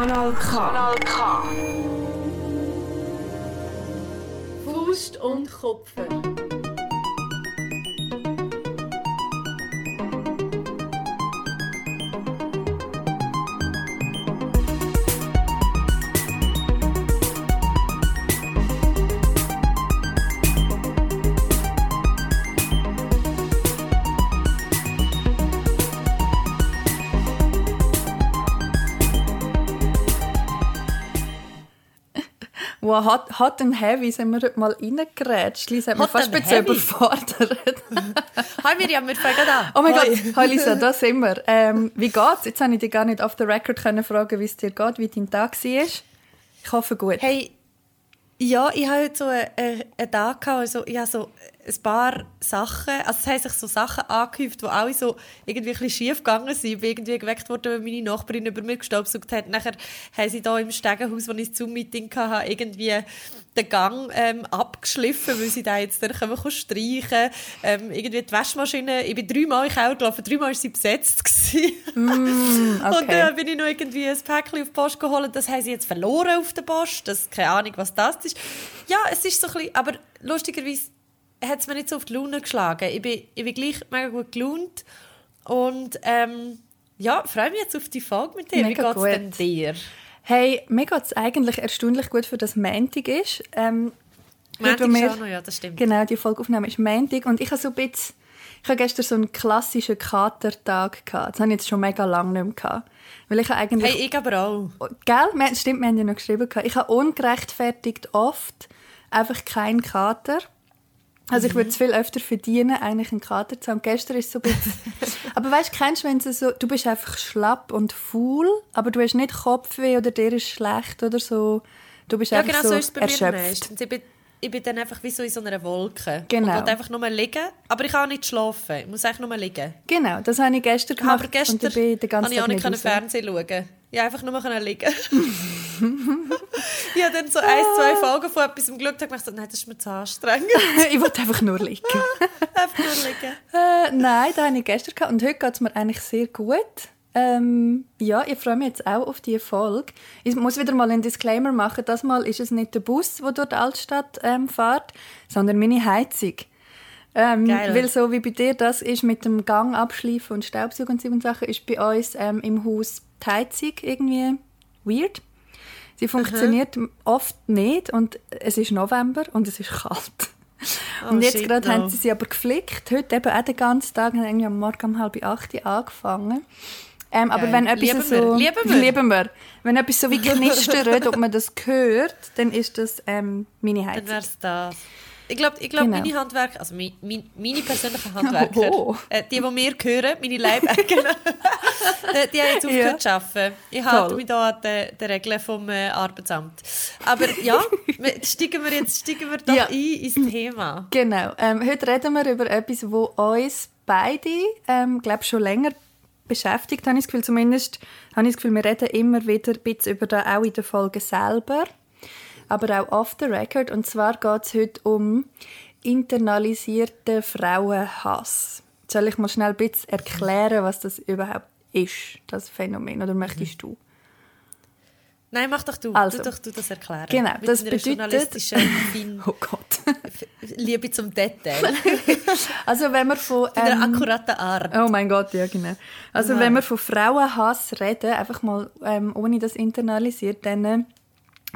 Kanal K. Kanal K. Faust und Kopfe. Wow, hot, hot and heavy sind wir heute mal reingerätscht. Lisa hat mich fast ein bisschen überfordert. Hi Miriam, wir fangen an. Oh mein Gott, hi Lisa, da sind wir. Ähm, wie geht's? Jetzt habe ich dich gar nicht auf the record können fragen, wie es dir geht, wie dein Tag war. Ich hoffe gut. Hey, ja, ich habe heute so einen, einen Tag also ich habe so ein paar Sachen, also es haben sich so Sachen angehäuft, die alle so irgendwie ein bisschen schief gegangen sind. Ich bin irgendwie geweckt worden, weil meine Nachbarin über mir gestaubsaugt hat. Nachher haben sie da im Stegenhaus, wo ich ein Zoom-Meeting hatte, irgendwie den Gang ähm, abgeschliffen, weil sie da jetzt dann können wir streichen ähm, Irgendwie die Waschmaschine, ich bin dreimal in Keller gelaufen, dreimal war sie besetzt. Und okay. dann bin ich noch irgendwie ein Päckchen auf die Post geholt. Das haben sie jetzt verloren auf der Post. Das, keine Ahnung, was das ist. Ja, es ist so ein bisschen, aber lustigerweise hat es mir nicht so auf die Laune geschlagen. Ich bin, ich bin gleich mega gut gelaunt. Und ähm, ja, freue mich jetzt auf die Folge mit dir. Mega Wie geht's gut. dir? Hey, mir geht es eigentlich erstaunlich gut, für das Montag ist. Ähm, Montag wir- auch noch, ja, das stimmt. Genau, die Folge aufnehmen ist Montag und ich habe so ein bisschen, ich habe gestern so einen klassischen Katertag gehabt. Das habe ich jetzt schon mega lange nicht mehr gehabt. Weil ich habe eigentlich... Hey, ich aber auch. Gell? Wir- Stimmt, wir haben ja noch geschrieben. gehabt. Ich habe ungerechtfertigt oft einfach keinen Kater. Also ich würde es viel öfter verdienen, eigentlich einen Kater zu haben. Gestern ist es so ein bisschen... aber weißt du, kennst du, wenn du so... Du bist einfach schlapp und faul, aber du hast nicht Kopfweh oder dir ist schlecht oder so. Du bist Ja, einfach genau so, so ist es bei mir erschöpft. Ich bin, ich bin dann einfach wie so in so einer Wolke. Genau. Und einfach nur liegen. Aber ich kann auch nicht schlafen. Ich muss einfach nur liegen. Genau, das habe ich gestern gemacht. Aber gestern und ich bin den ganzen konnte ich auch Tag nicht. Fernsehen schauen. Ich konnte einfach nur liegen. ich habe dann so ein, zwei Folgen von etwas geschaut und gedacht, nein, das ist mir zu anstrengend. ich wollte einfach nur liegen. einfach nur liegen. Äh, nein, das hatte ich gestern gehabt. und heute geht es mir eigentlich sehr gut. Ähm, ja, ich freue mich jetzt auch auf diese Folge. Ich muss wieder mal einen Disclaimer machen. Das Mal ist es nicht der Bus, der durch die Altstadt ähm, fährt, sondern meine Heizung. Ähm, Geil. weil so wie bei dir das ist mit dem Gang abschleifen und Staubsaugen und so Sachen, ist bei uns ähm, im Haus die Heizung irgendwie weird. Sie funktioniert oft nicht und es ist November und es ist kalt. Oh, und jetzt gerade no. haben sie sie aber geflickt. Heute eben auch den ganzen Tag, haben irgendwie am Morgen um halb acht Uhr angefangen. Ähm, aber wenn etwas Lieben so... wir, lieben wir. Lieben wir. Wenn etwas so wie knistert, ob man das hört, dann ist das ähm, meine Dann Heizung. wäre es das. Ich glaube, ich glaub, Genau. meine Handwerker, also mein, mein, meine persönlichen Handwerker, Oh. äh, die, die mir gehören, meine Leibäcker, die, die haben jetzt aufgehört zu arbeiten. Ich halte Toll. mich da an den, den Regeln vom äh, Arbeitsamt. Aber ja, steigen wir jetzt steigen wir doch Ja. ein ins Thema. Genau. Ähm, heute reden wir über etwas, wo uns beide, ähm, glaube schon länger beschäftigt, habe ich das Gefühl. Zumindest habe ich das Gefühl, wir reden immer wieder ein bisschen über das, auch in der Folge selber, aber auch off the record. Und zwar geht es heute um internalisierten Frauenhass. Soll ich mal schnell ein bisschen erklären, was das überhaupt ist, das Phänomen? Oder möchtest du? Nein, mach doch du. Also. du doch du das erklären. Genau, Mit das bedeutet- Oh Gott. Liebe zum Detail. Also wenn wir von... In einer ähm, akkuraten Art. Oh mein Gott, ja genau. Also Ja. wenn wir von Frauenhass reden, einfach mal ähm, ohne das internalisiert, dann äh,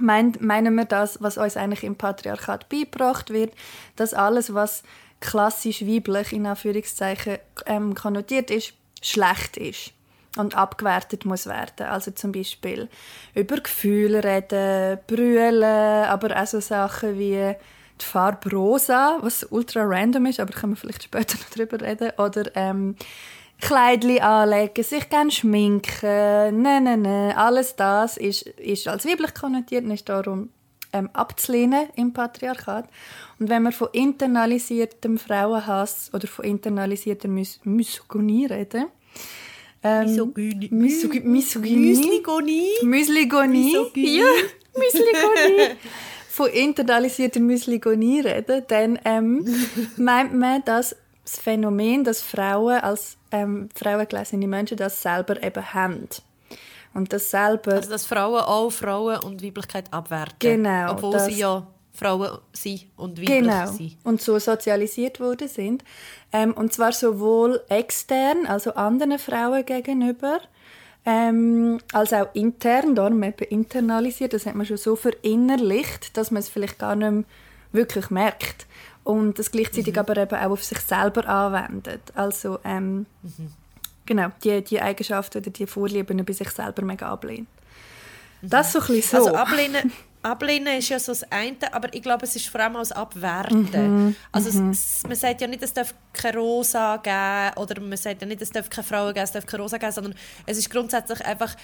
meint, meinen wir das, was uns eigentlich im Patriarchat beigebracht wird, dass alles, was klassisch weiblich in Anführungszeichen ähm, konnotiert ist, schlecht ist und abgewertet muss werden. Also zum Beispiel über Gefühle reden, brüllen, aber auch so Sachen wie die Farbe rosa, was ultra random ist, aber können wir vielleicht später noch drüber reden. Oder ähm, Kleidli anlegen, sich gerne schminken, nein, nein, nein. Alles das ist, ist als weiblich konnotiert und ist darum ähm, abzulehnen im Patriarchat. Und wenn wir von internalisiertem Frauenhass oder von internalisierter Mys Misogynie reden, ähm, Misogynie. Misogy Misogynie. Müsligonie. Misogynie. Ja, Müsligonie. Von internalisierter Müsligonie reden, dann ähm, meint man, dass das Phänomen, dass Frauen als ähm, frauengelesene Menschen das selber eben haben. Und das selber... Also dass Frauen auch Frauen und Weiblichkeit abwerten. Genau, Obwohl sie ja Frauen sind und weiblich Genau. sind. Und so sozialisiert worden sind. Ähm, und zwar sowohl extern, also anderen Frauen gegenüber, ähm, als auch intern, darum eben internalisiert. Das hat man schon so verinnerlicht, dass man es vielleicht gar nicht mehr wirklich merkt. Und das gleichzeitig aber eben auch auf sich selber anwendet. Also ähm, genau, die, die Eigenschaften oder die Vorlieben bei sich selber mega ablehnt. Das so ein bisschen so. Also ablehnen, ablehnen ist ja so das eine, aber ich glaube, es ist vor allem auch das Abwerten. Also es, es, man sagt ja nicht, es darf keine Rosa geben oder man sagt ja nicht, es darf keine Frauen geben, es darf keine Rosa geben, sondern es ist grundsätzlich einfach,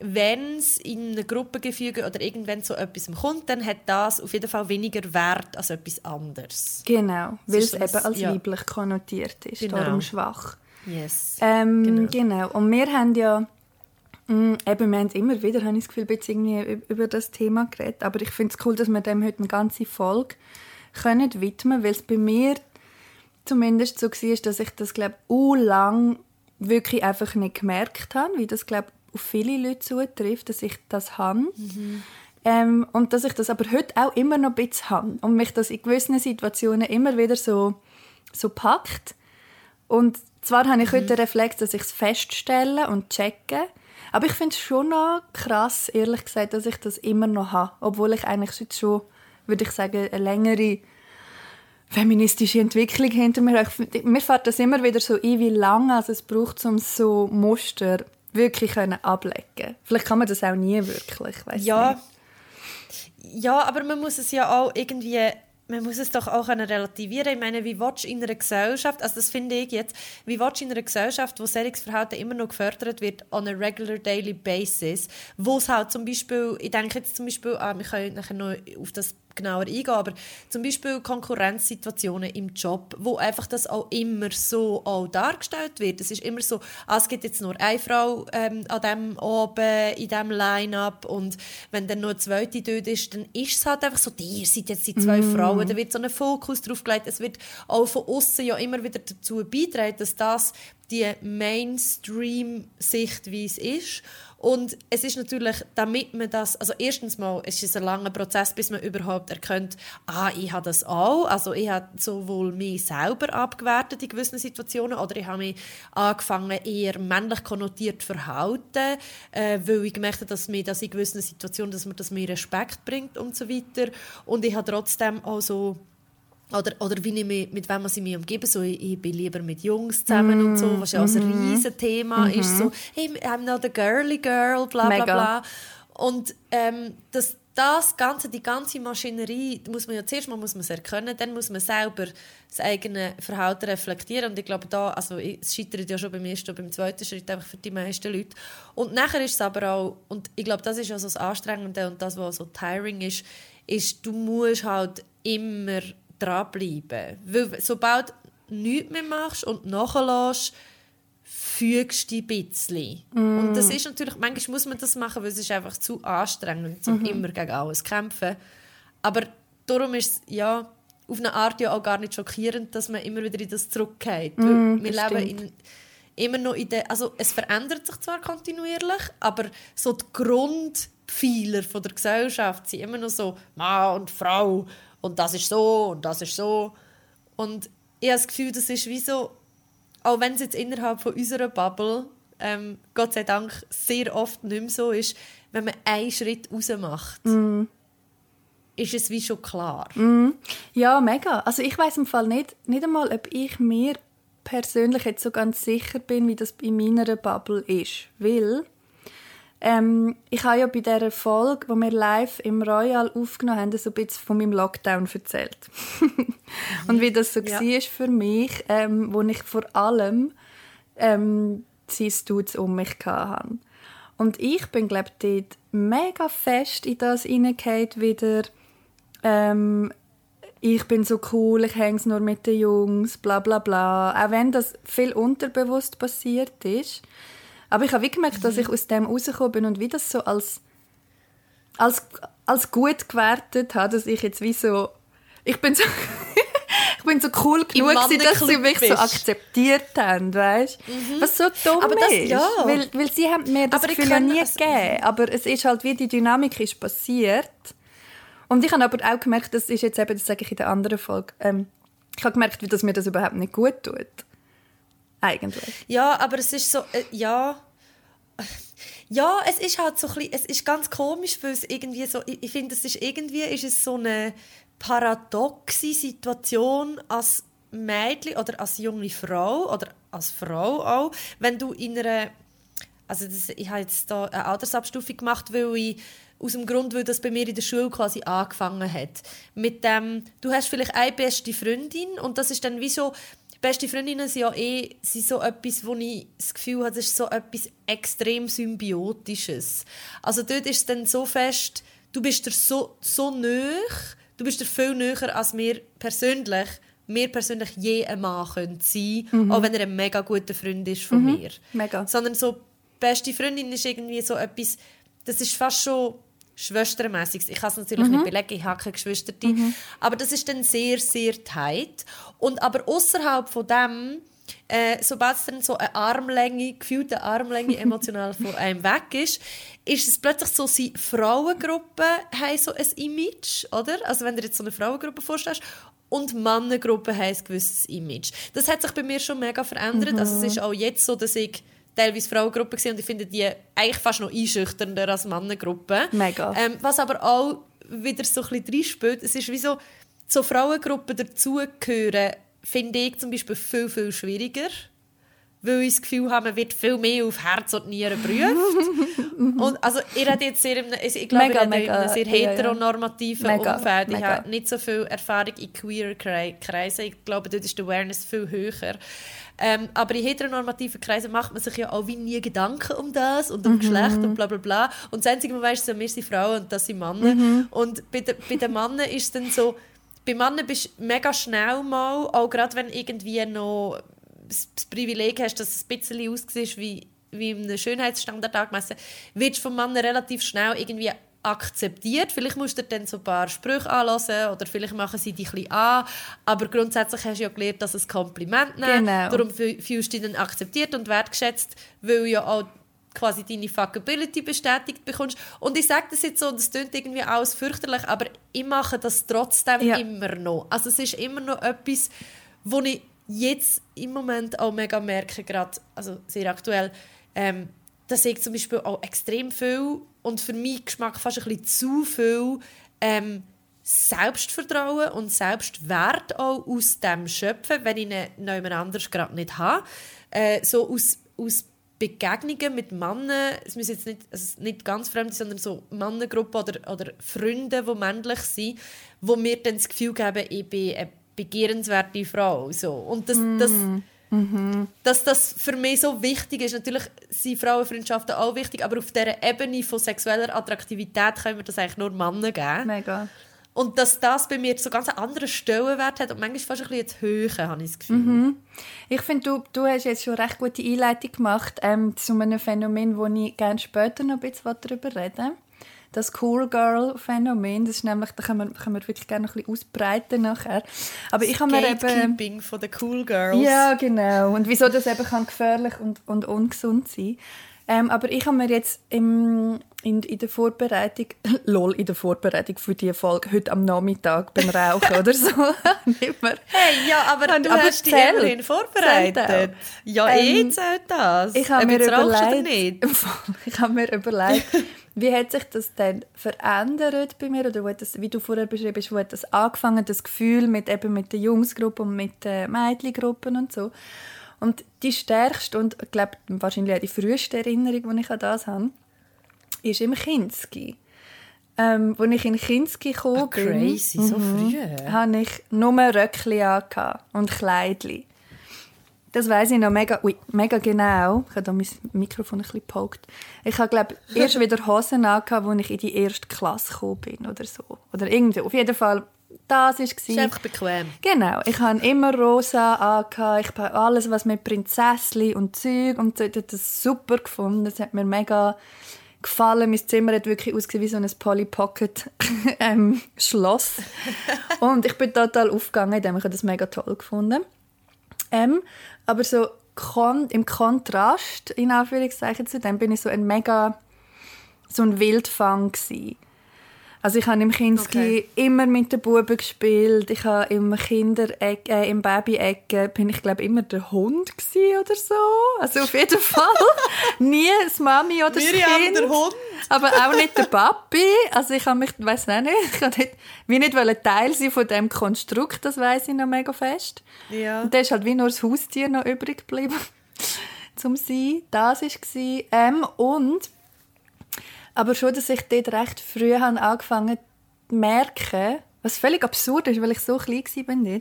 wenn es in einem Gruppengefüge oder irgendwann zu etwas kommt, dann hat das auf jeden Fall weniger Wert als etwas anderes. Genau, weil es so eben als ja. weiblich konnotiert ist, Genau. darum schwach. Yes. Ähm, Genau. genau. Und wir haben ja, mh, eben, wir haben immer wieder, habe ich das Gefühl, irgendwie über das Thema geredet. Aber ich finde es cool, dass wir dem heute eine ganze Folge können widmen, weil es bei mir zumindest so war, dass ich das, glaube ich, lang wirklich einfach nicht gemerkt habe, wie das, glaube auf viele Leute zutrifft, dass ich das habe. Ähm, und dass ich das aber heute auch immer noch ein bisschen habe. Und mich das in gewissen Situationen immer wieder so, so packt. Und zwar habe ich heute den Reflex, dass ich es feststelle und checke. Aber ich finde es schon noch krass, ehrlich gesagt, dass ich das immer noch habe. Obwohl ich eigentlich jetzt schon, würde ich sagen, eine längere feministische Entwicklung hinter mir habe. Mir fällt das immer wieder so ein, wie lange also es braucht, um so Muster wirklich können ablecken Vielleicht kann man das auch nie wirklich, Ja. nicht. Ja, aber man muss es ja auch irgendwie, man muss es doch auch relativieren. Ich meine, wie willst du in einer Gesellschaft, also das finde ich jetzt, wie willst du in einer Gesellschaft, wo solches Verhalten immer noch gefördert wird, on a regular daily basis, wo es halt zum Beispiel, ich denke jetzt zum Beispiel, ah, wir können nachher noch auf das genauer eingehen, aber zum Beispiel Konkurrenzsituationen im Job, wo einfach das auch immer so auch dargestellt wird. Es ist immer so, ah, es gibt jetzt nur eine Frau ähm, an dem oben in diesem Line-Up und wenn dann noch eine zweite dort ist, dann ist es halt einfach so, ihr seid jetzt die zwei Frauen, da wird so ein Fokus drauf gelegt. Es wird auch von außen ja immer wieder dazu beitragen, dass das die Mainstream-Sichtweise ist. Und es ist natürlich, damit man das, also erstens mal ist es ein langer Prozess, bis man überhaupt erkennt, ah, ich habe das auch, also ich habe sowohl mich selber abgewertet in gewissen Situationen oder ich habe mich angefangen eher männlich konnotiert zu verhalten, äh, weil ich gemerkt habe, dass mir das in gewissen Situationen, dass mir das mir Respekt bringt und so weiter. Und ich habe trotzdem auch so oder, oder wie ich mich, mit wem ich mich umgebe. So, ich, ich bin lieber mit Jungs zusammen und so, was ja auch ein riesen Thema ist. So, hey, I'm not a girly girl, bla bla Mega. bla. Und ähm, das, das Ganze, die ganze Maschinerie, muss man ja zuerst mal muss man es erkennen, dann muss man selber das eigene Verhalten reflektieren. Und ich glaube, da, also es scheitert ja schon beim ersten und beim zweiten Schritt einfach für die meisten Leute. Und nachher ist es aber auch, und ich glaube, das ist ja so das Anstrengende und das, was so tiring ist, ist, du musst halt immer dranbleiben. Weil sobald du nichts mehr machst und nachlässt, fügst du dich ein bisschen. Und das ist natürlich, manchmal muss man das machen, weil es ist einfach zu anstrengend, um immer gegen alles zu kämpfen. Aber darum ist es ja auf eine Art ja auch gar nicht schockierend, dass man immer wieder in das zurückgeht. weil wir leben in, immer noch in der, also es verändert sich zwar kontinuierlich, aber so die Grundpfeiler von der Gesellschaft sind immer noch so Mann und Frau und das ist so und das ist so. Und ich habe das Gefühl, das ist wie so, auch wenn es jetzt innerhalb von unserer Bubble, ähm, Gott sei Dank, sehr oft nicht mehr so ist, wenn man einen Schritt raus macht, ist es wie schon klar. Ja, mega. Also ich weiß im Fall nicht, nicht einmal, ob ich mir persönlich jetzt so ganz sicher bin, wie das in meiner Bubble ist. Weil ähm, ich habe ja bei dieser Folge, wo wir live im Royal aufgenommen haben, so ein bisschen von meinem Lockdown erzählt. Und wie das so Ja. war für mich, ähm, wo ich vor allem ähm, sein Dudes um mich hatte. Und ich bin, glaube ich, dort mega fest in das hineingehauen wieder. Ähm, ich bin so cool, ich hänge nur mit den Jungs, bla bla bla. Auch wenn das viel unterbewusst passiert ist. Aber ich habe wie gemerkt, dass ich aus dem rausgekommen bin und wie das so als, als, als gut gewertet habe, dass ich jetzt wie so... Ich bin so... ich bin so cool genug, gewesen, dass sie mich so bist. akzeptiert haben, weißt? Was so dumm Aber das- ist. ja. Weil, weil sie haben mir das Aber ich Gefühl kann- nie also- gegeben. Aber es ist halt wie die Dynamik ist passiert. Und ich habe aber auch gemerkt, das ist jetzt eben, das sage ich in der anderen Folge, ähm, ich habe gemerkt, wie dass mir das überhaupt nicht gut tut. Eigentlich. Ja, aber es ist so, äh, ja. Ja, es ist halt so ein bisschen, es ist ganz komisch, weil es irgendwie so, ich, ich finde, es ist irgendwie ist es so eine paradoxe Situation als Mädchen oder als junge Frau oder als Frau auch, wenn du in einer, also das, ich habe jetzt da eine Altersabstufung gemacht, weil ich aus dem Grund, weil das bei mir in der Schule quasi angefangen hat. Mit dem, du hast vielleicht eine beste Freundin und das ist dann wie so, beste Freundinnen sind ja eh sind so etwas, wo ich das Gefühl habe, das ist so etwas extrem Symbiotisches. Also dort ist es dann so fest, du bist dir so, so nöch, du bist dir viel näher als mir persönlich, mir persönlich je ein Mann könnte sein, auch wenn er ein mega guter Freund ist von mir. Mega. Sondern so, beste Freundin ist irgendwie so etwas, das ist fast schon schwestermäßig. Ich kann es natürlich nicht belegen, ich habe keine Geschwister. Aber das ist dann sehr, sehr tight. Und aber außerhalb von dem, äh, sobald es dann so eine Armlänge, gefühlte Armlänge emotional von einem weg ist, ist es plötzlich so, sie Frauengruppen haben so ein Image, oder? Also wenn du dir jetzt so eine Frauengruppe vorstellst, und Mannengruppen haben ein gewisses Image. Das hat sich bei mir schon mega verändert. Also es ist auch jetzt so, dass ich teilweise Frauengruppen gesehen und ich finde die eigentlich fast noch einschüchternder als Mannengruppen. Mega. Ähm, was aber auch wieder so ein bisschen reinspielt, es ist wie so, so Frauengruppen dazugehören, finde ich zum Beispiel viel, viel schwieriger. Weil ich das Gefühl habe, man wird viel mehr auf Herz und Nieren geprüft. und also, ihr habt jetzt sehr, ich glaube, Mega, ihr habt in einem mega, sehr ja, ja. heteronormativen Mega, Umfeld. Ich mega. habe nicht so viel Erfahrung in queer Kre- Kreisen. Ich glaube, dort ist die Awareness viel höher. Ähm, aber in heteronormativen Kreisen macht man sich ja auch wie nie Gedanken um das und um Mhm. Geschlecht und bla bla bla. Und das Einzige, was man weiss, ist, wir sind Frauen und das sind Männer. Mhm. Und bei, de, bei den Männern ist es dann so, bei Männern bist du mega schnell mal, auch gerade wenn irgendwie noch das Privileg hast, dass es ein bisschen aussieht wie, wie in einem Schönheitsstandard angemessen, wirst du vom Mann relativ schnell irgendwie akzeptiert. Vielleicht musst du dann so ein paar Sprüche anlassen oder vielleicht machen sie dich ein bisschen an, aber grundsätzlich hast du ja gelernt, dass es ein Kompliment nehmen. Genau. Darum fü- fühlst du dich dann akzeptiert und wertgeschätzt, weil ja auch quasi deine Fuckability bestätigt bekommst. Und ich sage das jetzt so, das klingt irgendwie alles fürchterlich, aber ich mache das trotzdem Ja. immer noch. Also es ist immer noch etwas, wo ich jetzt im Moment auch mega merke, gerade, also sehr aktuell, ähm, dass ich zum Beispiel auch extrem viel und für meinen Geschmack fast ein bisschen zu viel ähm, Selbstvertrauen und Selbstwert auch aus dem schöpfen, wenn ich ihn jemand anders gerade nicht habe. Äh, so aus, aus Begegnungen mit Männern, es müssen jetzt nicht, also nicht ganz fremd, sondern so Mannengruppen oder, oder Freunde, die männlich sind, wo mir dann das Gefühl geben, ich bin eine begehrenswerte Frau. So. Und das, das, dass das für mich so wichtig ist. Natürlich sind Frauenfreundschaften auch wichtig, aber auf dieser Ebene von sexueller Attraktivität können wir das eigentlich nur Männer geben. Mega. Und dass das bei mir so ganz einen anderen Stellenwert hat und manchmal fast ein bisschen zu hören, habe ich das Gefühl. Ich finde, du, du hast jetzt schon eine recht gute Einleitung gemacht ähm, zu einem Phänomen, wo ich gerne später noch ein bisschen darüber reden Das Cool Girl-Phänomen, das ist nämlich, da können wir, können wir wirklich gerne noch ein bisschen ausbreiten nachher. Aber ich habe mir eben... Von den Cool Girls. Ja, genau. Und wieso das eben kann gefährlich und, und ungesund sein ähm, Aber ich habe mir jetzt im, in, in der Vorbereitung, lol, in der Vorbereitung für die Folge, heute am Nachmittag beim Rauchen oder so, nicht mehr. Hey, ja, aber Ah, du aber hast dich zählt. immerhin vorbereitet. Ja, Ähm, eh zählt das. Ich habe mir überlegt, ich habe mir überlegt, wie hat sich das denn verändert bei mir oder wo das, wie du vorher beschrieben hast, wo hat das angefangen, das Gefühl mit eben mit der Jungsgruppe und mit den Mädchengruppen und so. Und die stärkste und ich glaube wahrscheinlich auch die früheste Erinnerung, die ich an das habe, ist im Kinski. Ähm, als ich in Kinski gekommen Ah, bin, crazy, so früh. hatte ich nur angehabt und Kleidli. Das weiß ich noch mega, ui, mega genau. Ich habe da mein Mikrofon ein bisschen gepoked. Ich habe, glaube erst wieder Hosen angehabt, als ich in die erste Klasse gekommen bin oder so. Oder irgendwie. Auf jeden Fall, das war es. ist einfach bequem. Genau, ich habe immer rosa angehabt. Ich habe alles, was mit Prinzesschen und Zeug und so, ich habe das super gefunden. Das hat mir mega gefallen. Mein Zimmer hat wirklich ausgesehen wie so ein Polly Pocket ähm, Schloss. und ich bin total aufgegangen, indem ich das mega toll gefunden. Ähm, aber so kon im Kontrast in Anführungszeichen zu dem bin ich so ein mega so ein Wildfang gewesen. Also ich habe im Kinski Okay. immer mit den Buben gespielt. Ich habe im Kindereck, äh, im Baby-Ecke bin ich glaube immer der Hund gsi oder so. Also auf jeden Fall nie das Mami oder das Kind. der Hund. Aber auch nicht der Papi. Also ich habe mich, weiß nicht, ich habe nicht, wie nicht wollen Teil sein von dem Konstrukt, das weiß ich noch mega fest. Ja. Und da ist halt wie nur das Haustier noch übrig geblieben zum sein. Das war es. Ähm, und aber schon, dass ich dort recht früh habe angefangen zu merken, was völlig absurd ist, weil ich so klein war.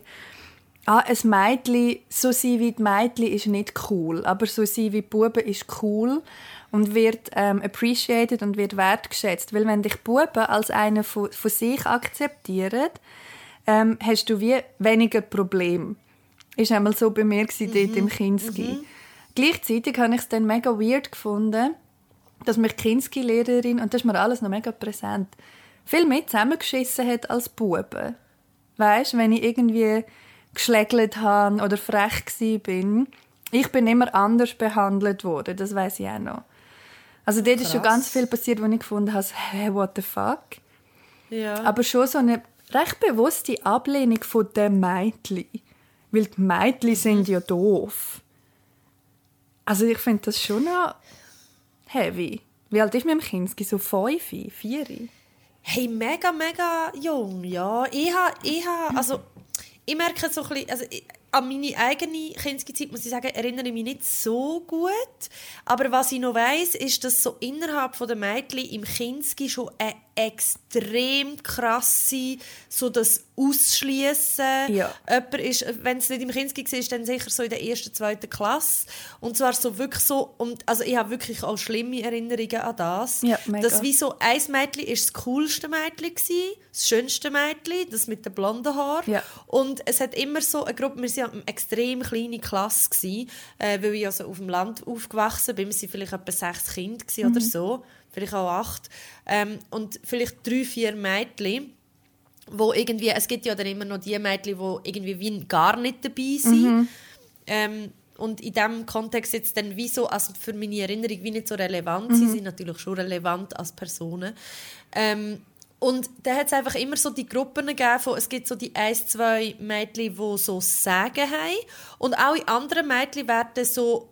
Ah, ein Mädchen, so sein wie die Mädchen ist nicht cool, aber so sein wie die Buben ist cool und wird ähm, appreciated und wird wertgeschätzt. Weil wenn dich Buben als einen von, von sich akzeptieren, ähm, hast du wie weniger Problem. Ist einmal so bei mir gewesen, dort im Kinski. Gleichzeitig habe ich es dann mega weird gefunden, dass mich Kinski-Lehrerin, und das ist mir alles noch mega präsent, viel mehr zusammengeschissen hat als Buben. Weißt, wenn ich irgendwie geschlägelt habe oder frech bin, ich bin immer anders behandelt worden, das weiß ich auch noch. Also dort ist schon Krass. ganz viel passiert, wo ich gefunden habe, hä, what the fuck? Ja. Aber schon so eine recht bewusste Ablehnung von den Mädchen. Weil die Mädchen sind ja doof. Also ich finde das schon noch heavy. Wie alt ist im Kinski? So fünf, vier? Hey, mega, mega jung, ja. Ich habe, ich habe, also, ich merke so ein bisschen, also, ich, an meine eigene Kinderzeit, muss ich sagen, erinnere ich mich nicht so gut. Aber was ich noch weiss, ist, dass so innerhalb der Mädchen im Kinski schon eine extrem krasse, so das Ausschließen. Ja. Jemand ist, wenn es nicht im Kinski war, ist dann sicher so in der ersten, zweiten Klasse. Und zwar so wirklich so, und, also ich habe wirklich auch schlimme Erinnerungen an das. Ja, mega. dass wie so ein Mädchen ist das coolste Mädchen gsi, das schönste Mädchen, das mit den blonden Haaren. Ja. Und es hat immer so eine Gruppe, wir waren eine extrem kleine Klasse gsi, äh, weil ich also auf dem Land aufgewachsen bin. Wir waren vielleicht etwa sechs Kinder gsi oder so, vielleicht auch acht. Ähm, und vielleicht drei, vier Mädchen wo irgendwie, es gibt ja dann immer noch die Mädchen, die irgendwie wie gar nicht dabei sind. Ähm, und in diesem Kontext jetzt dann wie so, also für meine Erinnerung wie nicht so relevant, sie sind natürlich schon relevant als Personen. Ähm, und da hat es einfach immer so die Gruppen gegeben, von, es gibt so die ein, zwei Mädchen, die so Sagen haben und alle anderen Mädchen werden so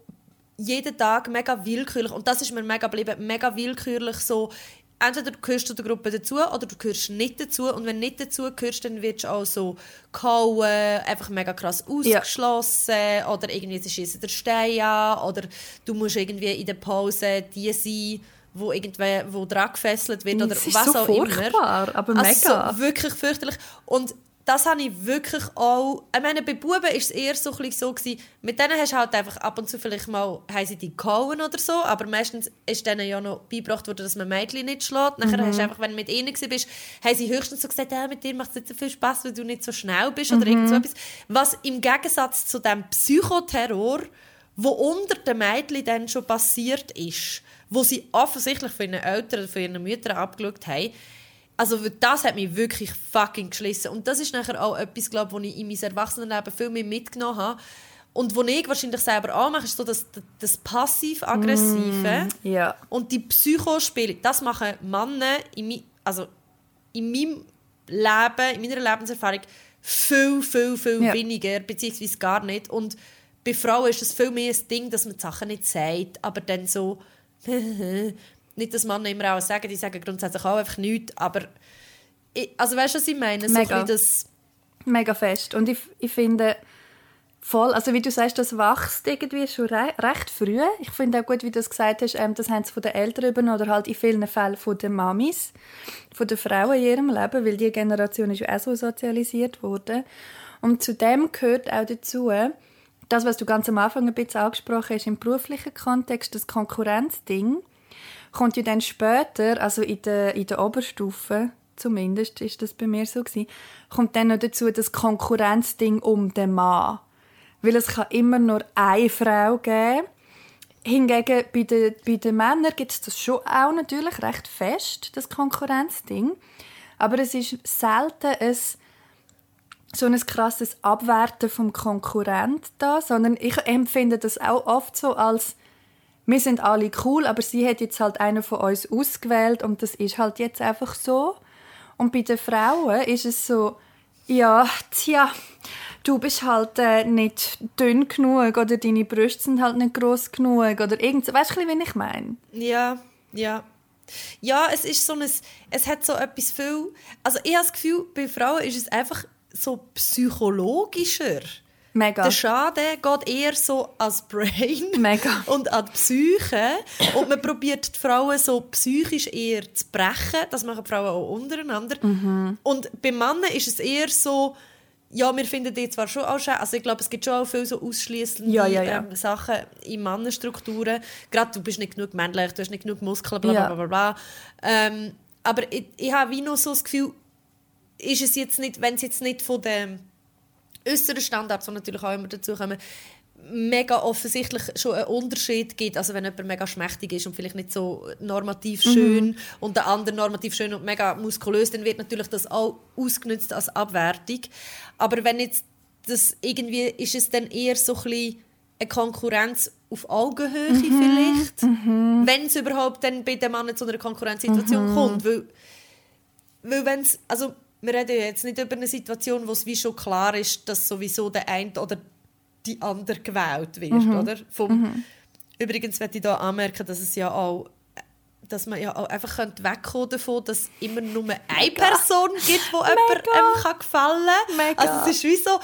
jeden Tag mega willkürlich, und das ist mir mega geblieben, mega willkürlich so, entweder du gehörst zu der Gruppe dazu oder du gehörst nicht dazu und wenn du nicht dazu gehörst, dann wirst du auch so gehauen, einfach mega krass ausgeschlossen oder irgendwie sie schießen der Stein an oder du musst irgendwie in der Pause die sein, wo irgendwie wo dran gefesselt wird oder Es ist was so auch furchtbar, immer. aber Also mega. so wirklich fürchterlich. Und das habe ich wirklich auch... Ich meine, bei Buben war es eher so, so gewesen, mit denen hast du halt einfach ab und zu vielleicht mal, haben sie die gehauen oder so, aber meistens ist denen ja noch beigebracht worden, dass man Mädchen nicht schlägt. Nachher hast du einfach, wenn du mit ihnen warst, haben sie höchstens so gesagt, ja, mit dir macht es nicht so viel Spaß, weil du nicht so schnell bist oder irgend so etwas. Was im Gegensatz zu dem Psychoterror, wo unter den Mädchen dann schon passiert ist, wo sie offensichtlich von ihren Eltern oder von ihren Müttern abgeschaut haben, also das hat mich wirklich fucking geschlissen. Und das ist nachher auch etwas, glaube wo ich in meinem Erwachsenenleben viel mehr mitgenommen habe. Und wo ich wahrscheinlich selber auch mache, ist so das, das passiv-aggressive Ja. und die Psychospiele. Das machen Männer in, mi also in meinem Leben, in meiner Lebenserfahrung viel, viel, viel Ja. weniger, beziehungsweise gar nicht. Und bei Frauen ist es viel mehr ein Ding, dass man die Sachen nicht sagt, aber dann so nicht, dass Männer immer auch sagen, die sagen grundsätzlich auch einfach nichts, aber ich, also weißt du, was ich meine? So Mega. das, Mega fest. Und ich, ich finde voll, also wie du sagst, das wächst irgendwie schon re recht früh. Ich finde auch gut, wie du das gesagt hast, ähm, das haben sie von den Eltern übernommen oder halt in vielen Fällen von den Mamis, von den Frauen in ihrem Leben, weil die Generation ist ja auch so sozialisiert worden. Und zu dem gehört auch dazu, das, was du ganz am Anfang ein bisschen angesprochen hast, im beruflichen Kontext, das Konkurrenzding, kommt ja dann später, also in der, in der Oberstufe, zumindest ist das bei mir so gewesen, kommt dann noch dazu das Konkurrenzding um den Mann. Weil es kann immer nur eine Frau geben Hingegen bei den, bei den Männern gibt es das schon auch natürlich recht fest, das Konkurrenzding. Aber es ist selten ein, so ein krasses Abwerten vom Konkurrent da, sondern ich empfinde das auch oft so als wir sind alle cool, aber sie hat jetzt halt einen von uns ausgewählt und das ist halt jetzt einfach so. Und bei den Frauen ist es so, ja, tja, du bist halt äh, nicht dünn genug oder deine Brüste sind halt nicht groß genug oder irgend so. Weißt du, wie ich meine? Ja, ja. Ja, es ist so ein, es hat so etwas viel, also ich habe das Gefühl, bei Frauen ist es einfach so psychologischer. Mega. Der Schaden geht eher so als Brain Mega. und an die Psyche. Und man probiert die Frauen so psychisch eher zu brechen. Das machen Frauen auch untereinander. Mhm. Und bei Männern ist es eher so, ja, wir finden die zwar schon auch schön, also ich glaube, es gibt schon auch viele so ausschließende Ja, ja, ja. Ähm, Sachen in Mannenstrukturen. Gerade du bist nicht genug männlich, du hast nicht genug Muskeln, bla bla bla. bla. Ähm, aber ich, ich habe wie noch so das Gefühl, ist es jetzt nicht, wenn es jetzt nicht von dem äußeren Standards, die natürlich auch immer dazukommen, mega offensichtlich schon einen Unterschied gibt. Also wenn jemand mega schmächtig ist und vielleicht nicht so normativ schön und der andere normativ schön und mega muskulös, dann wird natürlich das auch ausgenutzt als Abwertung. Aber wenn jetzt das irgendwie, ist es dann eher so ein bisschen eine Konkurrenz auf Augenhöhe vielleicht, wenn es überhaupt dann bei dem Mann zu einer Konkurrenzsituation kommt. Weil weil wenn's, also wir reden ja jetzt nicht über eine Situation, wo es wie schon klar ist, dass sowieso der eine oder die andere gewählt wird, oder? Vom, Übrigens möchte ich hier anmerken, dass es ja auch dass man ja auch einfach könnte wegkommen davon, dass es immer nur eine Person gibt, die jemand ähm, kann gefallen kann. Mega. Also es ist wie so,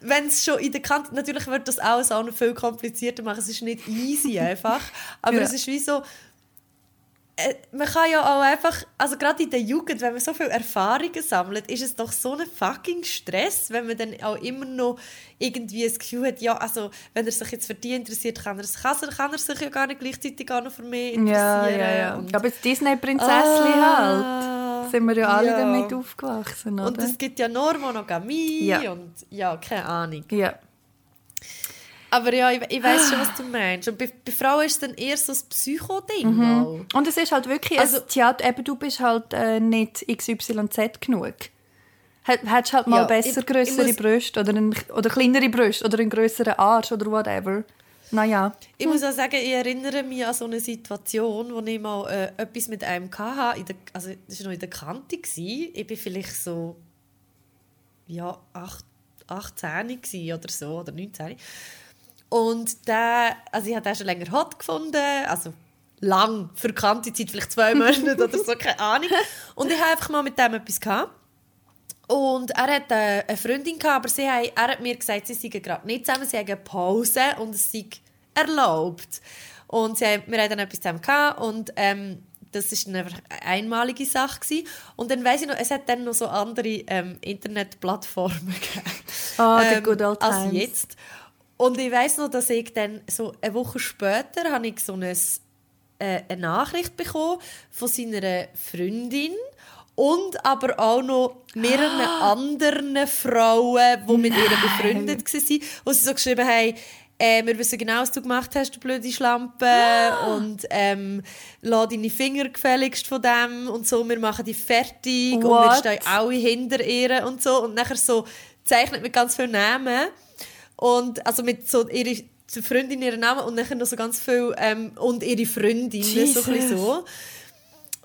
wenn es schon in der Kante... Natürlich wird das alles auch noch viel komplizierter machen. Es ist nicht easy einfach. Aber Ja. es ist wie so... Äh, man kann ja auch einfach, also gerade in der Jugend, wenn man so viel Erfahrungen sammelt, ist es doch so ein fucking Stress, wenn man dann auch immer noch irgendwie das Gefühl hat, ja, also wenn er sich jetzt für die interessiert, kann er, kann er, kann er sich ja gar nicht gleichzeitig auch noch für mich interessieren. Ja, ja, ja. Und, Aber das Disney-Prinzesschen Ah, halt. Sind wir ja alle ja. damit aufgewachsen, oder? und es gibt ja nur Monogamie Ja. und ja, keine Ahnung. ja. Aber ja, ich, ich weiß schon, was du meinst. Und bei, bei Frauen ist es dann eher so das Psycho-Ding. auch. Und es ist halt wirklich, Also- also, ja, eben, du bist halt äh, nicht XYZ genug. Hättest halt mal Ja, besser ich- größere ich Brüste oder, ein, oder kleinere Brüste oder einen größeren Arsch oder whatever. Naja. Ich muss auch sagen, ich erinnere mich an so eine Situation, wo ich mal äh, etwas mit einem hatte. In der, also, das war noch in der Kante. Gewesen. Ich war vielleicht so ja, acht, 18 gewesen oder so, oder 19. Und der, also ich habe den schon länger hot gefunden, also lang, für Kante Zeit, vielleicht zwei Monate oder so, keine Ahnung. Und ich habe einfach mal mit dem etwas gehabt. Und er hat äh, eine Freundin gehabt, aber sie haben, er hat mir gesagt, sie seien gerade nicht zusammen, sie haben Pause und es sei erlaubt. Und sie haben, wir haben dann etwas zusammen gehabt und ähm, das ist eine einmalige Sache gewesen. Und dann weiss ich noch, es hat dann noch so andere ähm, Internetplattformen gegeben. Ah, the good old als times. jetzt. Und ich weiss noch, dass ich dann so eine Woche später habe ich so ein, äh, eine Nachricht bekommen von seiner Freundin und aber auch noch mehreren anderen Frauen, die mit ihr befreundet waren, wo sie so geschrieben haben, äh, wir wissen genau, was du gemacht hast, du blöde Schlampe. Und ähm, lass deine Finger gefälligst von dem und so. Wir machen dich fertig und wir What? stehen alle hinter ihr und so. Und nachher so zeichnet mit ganz vielen Namen. Und also mit so ihre die Freundin ihren Namen und nachher noch so ganz viel ähm, und ihre Freundin so ein Jesus. so.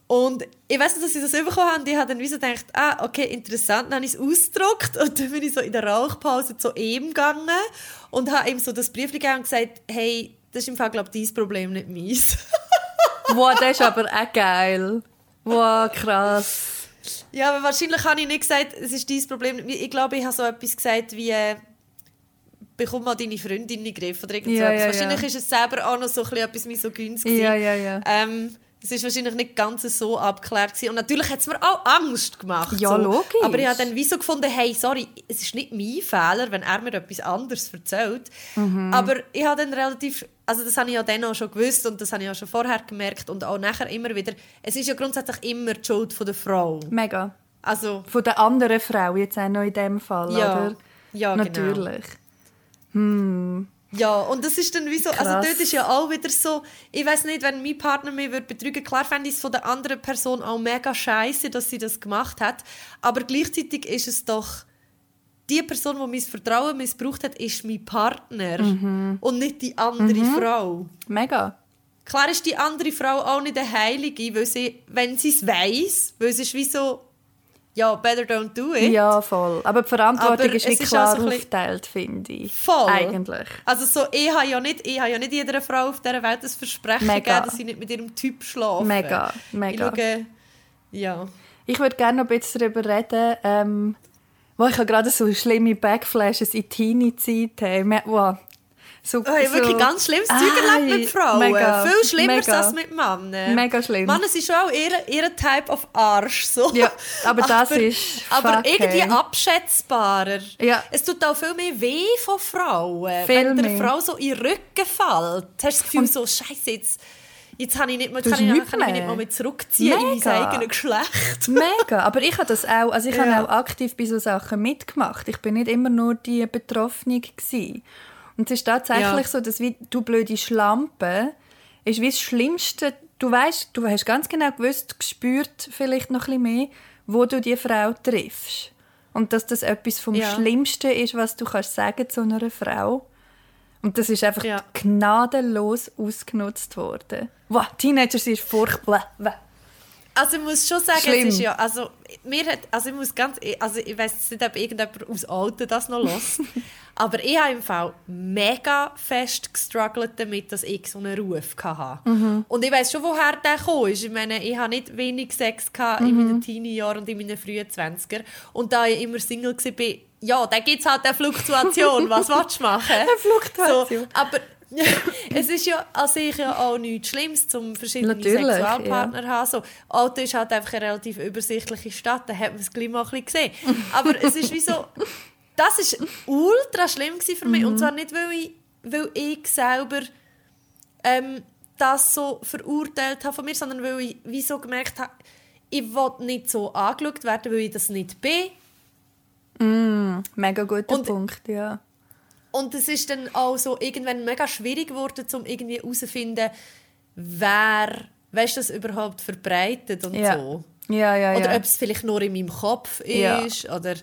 Und ich weiß nicht, dass sie das bekommen haben. Ich habe dann wie so gedacht, ah, okay, interessant. Dann habe ich es ausgedruckt und dann bin ich so in der Rauchpause zu ihm gegangen und habe ihm so das Brief gegeben und gesagt, hey, das ist im Fall, glaube ich, dein Problem, nicht meins. Wow, das ist aber auch geil. Wow, krass. ja, aber wahrscheinlich habe ich nicht gesagt, es ist dein Problem. Ich glaube, ich habe so etwas gesagt wie, äh, bekomm mal deine Freundin in den Griff oder irgend so Ja, ja, Wahrscheinlich ja. ist es selber auch noch so ein bisschen etwas misogyns gewesen. Ja, ja, ja. Ähm, es war wahrscheinlich nicht ganz so abgeklärt. Gewesen. Und natürlich hat es mir auch Angst gemacht. Ja, so. logisch. Aber ich habe dann wie so gefunden, hey, sorry, es ist nicht mein Fehler, wenn er mir etwas anderes erzählt. Mhm. Aber ich habe dann relativ, also das habe ich ja dann auch schon gewusst und das habe ich auch schon vorher gemerkt und auch nachher immer wieder, es ist ja grundsätzlich immer die Schuld von der Frau. Mega. Also, Von der anderen Frau jetzt auch noch in dem Fall, Ja. oder? Ja, genau. Hm. Ja, und das ist dann wie so, also Krass. dort ist ja auch wieder so, ich weiß nicht, wenn mein Partner mich würde betrügen, klar fände ich es von der anderen Person auch mega scheiße, dass sie das gemacht hat, aber gleichzeitig ist es doch, die Person, die mein Vertrauen missbraucht hat, ist mein Partner und nicht die andere Frau. Mega. Klar ist die andere Frau auch nicht eine Heilige, weil sie, wenn sie es weiss, weil es ist wie so, ja, better don't do it. Ja, voll. Aber die Verantwortung Aber ist es ist klar auch so ein bisschen- aufgeteilt, finde ich. Voll. Eigentlich. Also so, ich habe ja nicht, ich habe ja nicht jeder Frau auf dieser Welt das Versprechen Mega. gegeben, dass sie nicht mit ihrem Typ schlafen. Mega, mega. Ich schaue, ja. Ich würde gerne noch ein bisschen darüber reden, ähm, wo ich habe gerade so schlimme Backflashes in Teenie-Zeit habe. Wow. So, Ich habe so- wirklich ganz schlimmes Zeug erlebt mit Frauen. mega, Viel schlimmer mega. als mit Männern. Mega schlimm. Männer sind schon auch ihr, ihr Type of Arsch. So. Ja, aber das ist Aber irgendwie abschätzbarer. Ja. Es tut auch viel mehr weh von Frauen. Viel wenn der mehr. Frau so in den Rücken fällt, hast du das Gefühl so, Scheiße, jetzt, jetzt kann ich, nicht mehr, kann ich, hast kann ich mich nicht mehr. mal mehr zurückziehen in Mega. mein eigenes Geschlecht. Mega, aber ich habe das auch, also ich Ja. habe auch aktiv bei so Sachen mitgemacht. Ich bin nicht immer nur die Betroffene gsi. Und es ist tatsächlich Ja. so, dass wie du blöde Schlampe ist wie das Schlimmste. Du weißt, du hast ganz genau gewusst, gespürt vielleicht noch ein bisschen mehr, wo du die Frau triffst. Und dass das etwas vom Ja. Schlimmsten ist, was du kannst sagen zu einer Frau. Und das ist einfach Ja. gnadenlos ausgenutzt worden. Wow, Teenager sind furchtbar. Also ich muss schon sagen, Schlimm. es ist ja, also mir hat, also ich muss ganz, also ich weiß nicht, ob irgendjemand aus Alten das noch lässt, aber ich habe im Fall mega fest gestruggelt damit, dass ich so einen Ruf hatte. Mhm. Und ich weiß schon, woher der ist. Ich meine, ich habe nicht wenig Sex gehabt in Mhm. meinen Teenie-Jahren und in meinen frühen 20er. Und da ich immer Single war, ja, da gibt es halt eine Fluktuation. Was willst du machen? Eine Fluktuation. So, aber es ist ja an sich ja auch nichts Schlimmes, zum verschiedene Natürlich, Sexualpartner haben. So, Alto ist halt einfach eine relativ übersichtliche Stadt, da hat man es gleich mal ein bisschen gesehen. Aber es ist wie so, das ist ultra schlimm für mich. Und zwar nicht, weil ich, weil ich selber ähm, das so verurteilt habe von mir, sondern weil ich wie so gemerkt habe, ich will nicht so angeschaut werden, weil ich das nicht bin. Mega guter Und- Punkt, ja. Und es ist dann auch so irgendwann mega schwierig geworden, um irgendwie herauszufinden, wer weißt, das überhaupt verbreitet und Ja. so. Ja, ja, Oder ob es vielleicht nur in meinem Kopf ist. Oder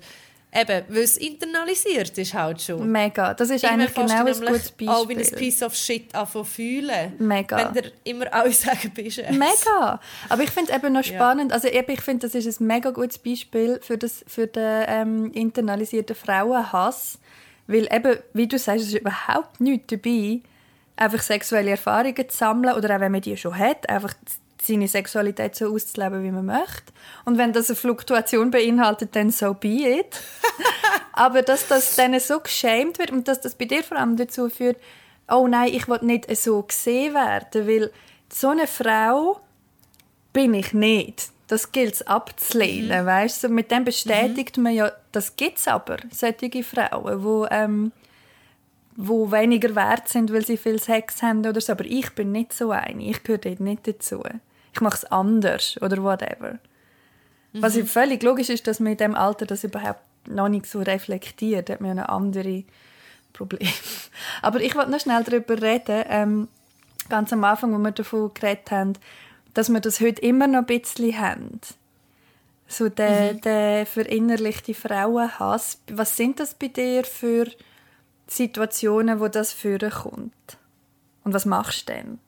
eben, weil es internalisiert ist halt schon. Mega. Das ist Irgendwann eigentlich genau du ein gutes Beispiel. Auch wie ein Piece of Shit anfangen fühlen. Mega. Wenn dir immer alle sagen, bist du. Mega. Aber ich finde es eben noch spannend. Also eben, ich finde, das ist ein mega gutes Beispiel für, das, für den ähm, internalisierten Frauenhass. Weil eben, wie du sagst, es ist überhaupt nichts dabei, einfach sexuelle Erfahrungen zu sammeln oder auch wenn man die schon hat, einfach seine Sexualität so auszuleben, wie man möchte. Und wenn das eine Fluktuation beinhaltet, dann so be it. Aber dass das dann so geschämt wird und dass das bei dir vor allem dazu führt, oh nein, ich will nicht so gesehen werden, weil so eine Frau bin ich nicht. Das gilt es abzulehnen, weißt du? Mit dem bestätigt man ja, das gibt es aber, solche Frauen, wo, ähm, wo weniger wert sind, weil sie viel Sex haben oder so. Aber ich bin nicht so eine, ich gehöre dort nicht dazu. Ich mache es anders oder whatever. Was ja völlig logisch ist, dass man in diesem Alter das überhaupt noch nicht so reflektiert. Hat man ja andere Probleme. Aber ich wollte noch schnell darüber reden, ähm, ganz am Anfang, wo wir davon geredet haben, dass wir das heute immer noch ein bisschen haben. So der, der verinnerlichte Frauenhass. Was sind das bei dir für Situationen, wo das vorkommt? Und was machst du denn?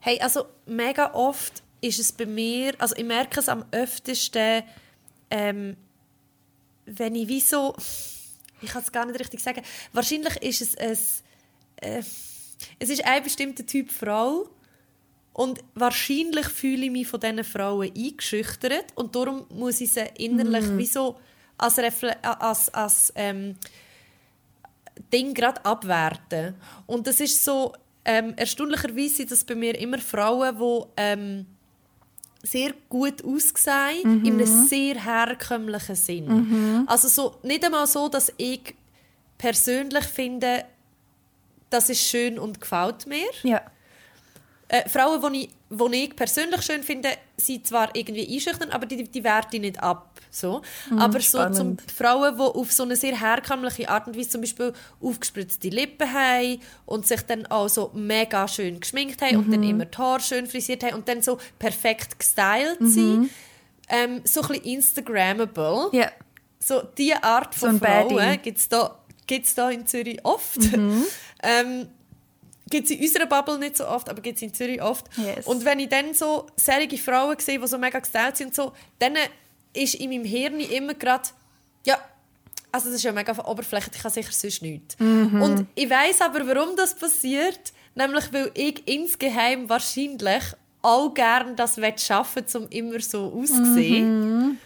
Hey, also mega oft ist es bei mir, also ich merke es am öftesten, ähm, wenn ich wie so, ich kann es gar nicht richtig sagen, wahrscheinlich ist es ein, äh, es ist ein bestimmter Typ Frau und wahrscheinlich fühle ich mich von diesen Frauen eingeschüchtert und darum muss ich sie innerlich wie so als, Refle als, als ähm, Ding gerade abwerten. Und das ist so, ähm, erstaunlicherweise sind das bei mir immer Frauen, die ähm, sehr gut aussehen, in einem sehr herkömmlichen Sinn. Also so, nicht einmal so, dass ich persönlich finde, das ist schön und gefällt mir, Ja. Äh, Frauen, die ich, ich persönlich schön finde, sind zwar irgendwie einschüchtern, aber die, die werte ich nicht ab. So. aber so zum. Frauen, die auf so eine sehr herkömmliche Art und Weise zum Beispiel aufgespritzte Lippen haben und sich dann auch so mega schön geschminkt haben und dann immer die Haare schön frisiert haben und dann so perfekt gestylt sind. Ähm, so ein bisschen Instagrammable. Ja. So diese Art So von Baddie. Frauen gibt es da, gibt's da in Zürich oft. Mhm. ähm, gibt es in unserer Bubble nicht so oft, aber gibt es in Zürich oft. Yes. Und wenn ich dann so serige Frauen sehe, die so mega gestylt sind so, dann ist in meinem Hirn immer gerade, ja, also das ist ja mega oberflächlich, ich kann sicher sonst nichts. Mhm. Und ich weiß aber, warum das passiert, nämlich weil ich insgeheim wahrscheinlich auch gerne das schaffen will, um immer so auszusehen. Mhm.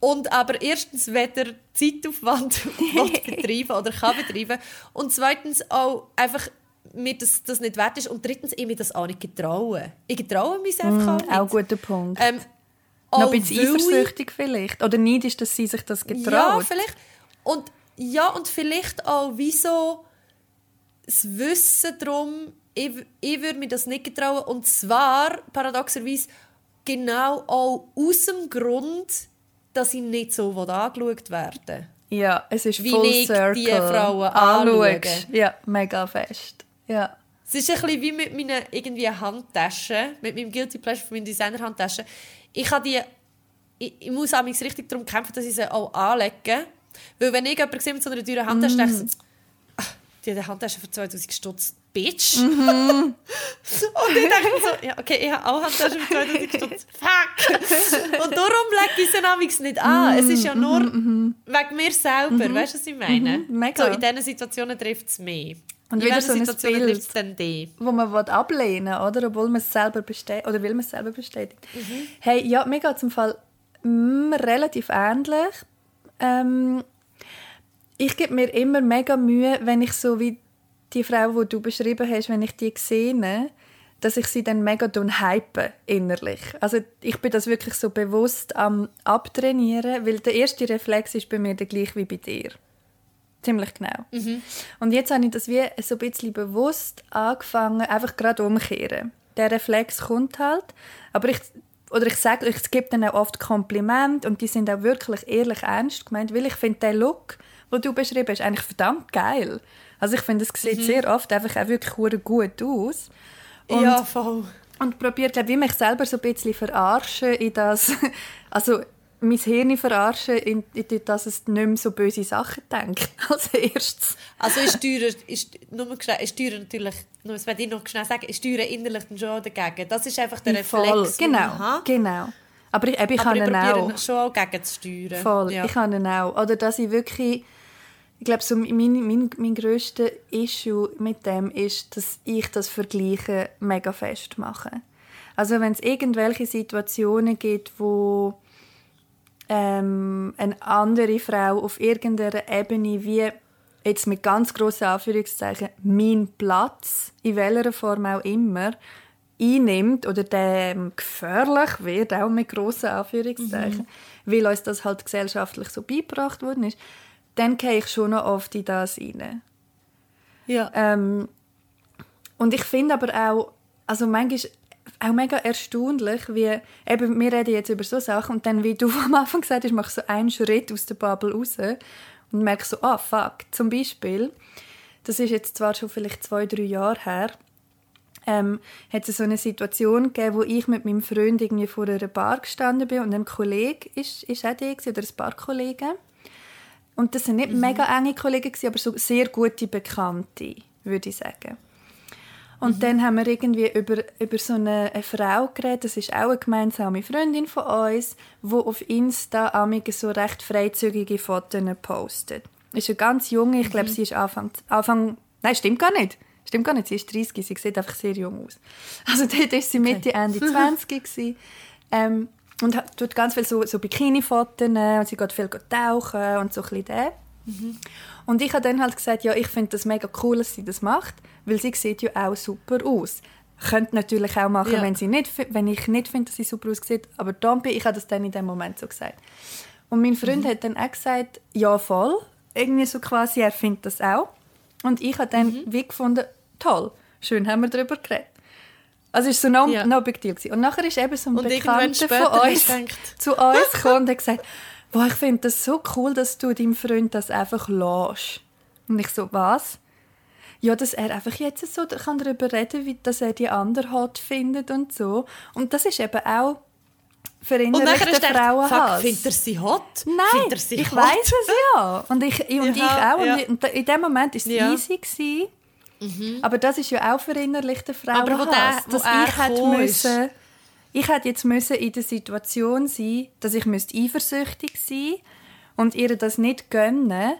Und aber erstens weder Zeitaufwand betreiben oder kann betreiben und zweitens auch einfach mir das, das nicht wert ist und drittens ich mir das auch nicht getrauen. Ich getraue mich einfach auch nicht. Auch guter Punkt. Ähm, Noch auch ein bisschen weil ich- eifersüchtig vielleicht. Oder neidisch, dass sie sich das getraut. Ja, vielleicht. Und, ja, und vielleicht auch, wieso das Wissen darum, ich, ich würde mir das nicht getrauen. Und zwar, paradoxerweise, genau auch aus dem Grund, dass ich nicht so angeschaut werden Ja, es ist Wie full circle. die Frauen anschaue. Ja, mega fest. Ja. Es ist ein bisschen wie mit meinen irgendwie Handtaschen, mit meinem Guilty Pleasure von meinen Designer-Handtaschen. Ich habe die, ich, ich muss auch richtig darum kämpfen, dass ich sie auch anlege. Weil wenn ich jemanden sehe mit so einer teuren Handtasche, denke ich so, «Ach, die hat eine Handtasche für 2000 Stutz, Bitch. Und ich dachte so, ja, okay, ich habe auch Handtaschen für 2000 Stutz, fuck. Und darum lege ich sie nämlich nicht an. Es ist ja nur wegen mir selber, weißt du, was ich meine? Mhm, mega. So, in diesen Situationen trifft es mich. Und wieder so ein Bild. die? wo man will ablehnen oder? Obwohl man es selber bestätigt oder will man es selber bestätigt. Hey ja mir geht es im Fall mm, relativ ähnlich. Ähm, ich gebe mir immer mega Mühe wenn ich so wie die Frau wo du beschrieben hast wenn ich die sehe dass ich sie dann mega hype innerlich. Also ich bin das wirklich so bewusst am abtrainieren weil der erste Reflex ist bei mir der gleich wie bei dir Ziemlich genau. Und jetzt habe ich das wie so ein bisschen bewusst angefangen, einfach gerade umkehren. Der Reflex kommt halt, aber ich, oder ich sage, ich gebe dann auch oft Kompliment und die sind auch wirklich ehrlich ernst gemeint, weil ich finde, der Look, den du beschrieben hast, eigentlich verdammt geil. Also ich finde, es sieht sehr oft einfach auch wirklich gut aus. Und ja, voll. und probiert, glaube ich, mich selber so ein bisschen verarschen in das, also mein Hirn verarschen, in, in dass es nicht mehr so böse Sachen denkt als erstes. Also ist teurer, ist, nur ist teurer natürlich, nur, das werde ich noch schnell sagen, ist teurer innerlich dann schon dagegen. Das ist einfach der Reflex, Voll, ich genau, genau. Aber ich, eben, ich Aber ich ihn auch. schon auch gegen zu steuern. Voll, Ja. ich habe ihn auch. Oder dass ich wirklich, ich glaube, so mein, mein, mein grösster Issue mit dem ist, dass ich das Vergleichen mega fest mache. Also wenn es irgendwelche Situationen gibt, wo ähm, eine andere Frau auf irgendeiner Ebene wie jetzt mit ganz grossen Anführungszeichen mein Platz in welcher Form auch immer einnimmt oder dem gefährlich wird auch mit grossen Anführungszeichen, weil uns das halt gesellschaftlich so beigebracht worden ist, dann gehe ich schon noch oft in das rein. Ja. Ähm, und ich finde aber auch, also manchmal ist auch mega erstaunlich, wie, eben, wir reden jetzt über so Sachen und dann, wie du am Anfang gesagt hast, mache ich so einen Schritt aus der Bubble raus und merke so, ah, fuck, zum Beispiel, das ist jetzt zwar schon vielleicht zwei, drei Jahre her, ähm, hat es so eine Situation gegeben, wo ich mit meinem Freund irgendwie vor einer Bar gestanden bin und ein Kollege ist, ist auch der oder ein paar Kollegen. Und das sind nicht mega enge Kollegen, aber so sehr gute Bekannte, würde ich sagen. Und dann haben wir irgendwie über, über so eine, eine Frau geredet, das ist auch eine gemeinsame Freundin von uns, die auf Insta amige so recht freizügige Fotos postet. Ist eine ganz junge, ich glaube, sie ist Anfang, Anfang, nein, stimmt gar nicht. Stimmt gar nicht, sie ist 30, sie sieht einfach sehr jung aus. Also dort war sie Mitte, Ende 20 gewesen. Ähm, und tut ganz viel so, so Bikini-Fotos und sie geht viel tauchen und so ein bisschen das. Und ich habe dann halt gesagt, ja, ich finde das mega cool, dass sie das macht, weil sie sieht ja auch super aus. Könnte natürlich auch machen, Ja. wenn, sie nicht, wenn ich nicht finde, dass sie super aussieht, aber be, ich habe das dann in dem Moment so gesagt. Und mein Freund hat dann auch gesagt, ja voll, irgendwie so quasi, er findet das auch. Und ich habe dann wie gefunden, toll, schön haben wir darüber geredet. Also es war so no, Ja. no big deal. Gewesen. Und nachher ist eben so ein Und Bekannter von uns gedacht- zu uns gekommen und hat gesagt, «Boah, ich finde das so cool, dass du deinem Freund das einfach lässt.» Und ich so, «Was?» Ja, dass er einfach jetzt so kann darüber reden wie dass er die andere hot findet und so. Und das ist eben auch verinnerlichter gedacht, fuck, Frauenhass. findet er sie hot? Nein, er sie ich weiß es ja. Und ich, und Ja, ich auch. ja. Und in dem Moment war es Ja. Mhm. easy. Gewesen. Aber das ist ja auch verinnerlichter Aber wo Frauenhass. der- wo dass er ich hätte gekommen ist. Ich hätte jetzt müssen in der Situation sein, dass ich eifersüchtig sein und ihr das nicht gönnen,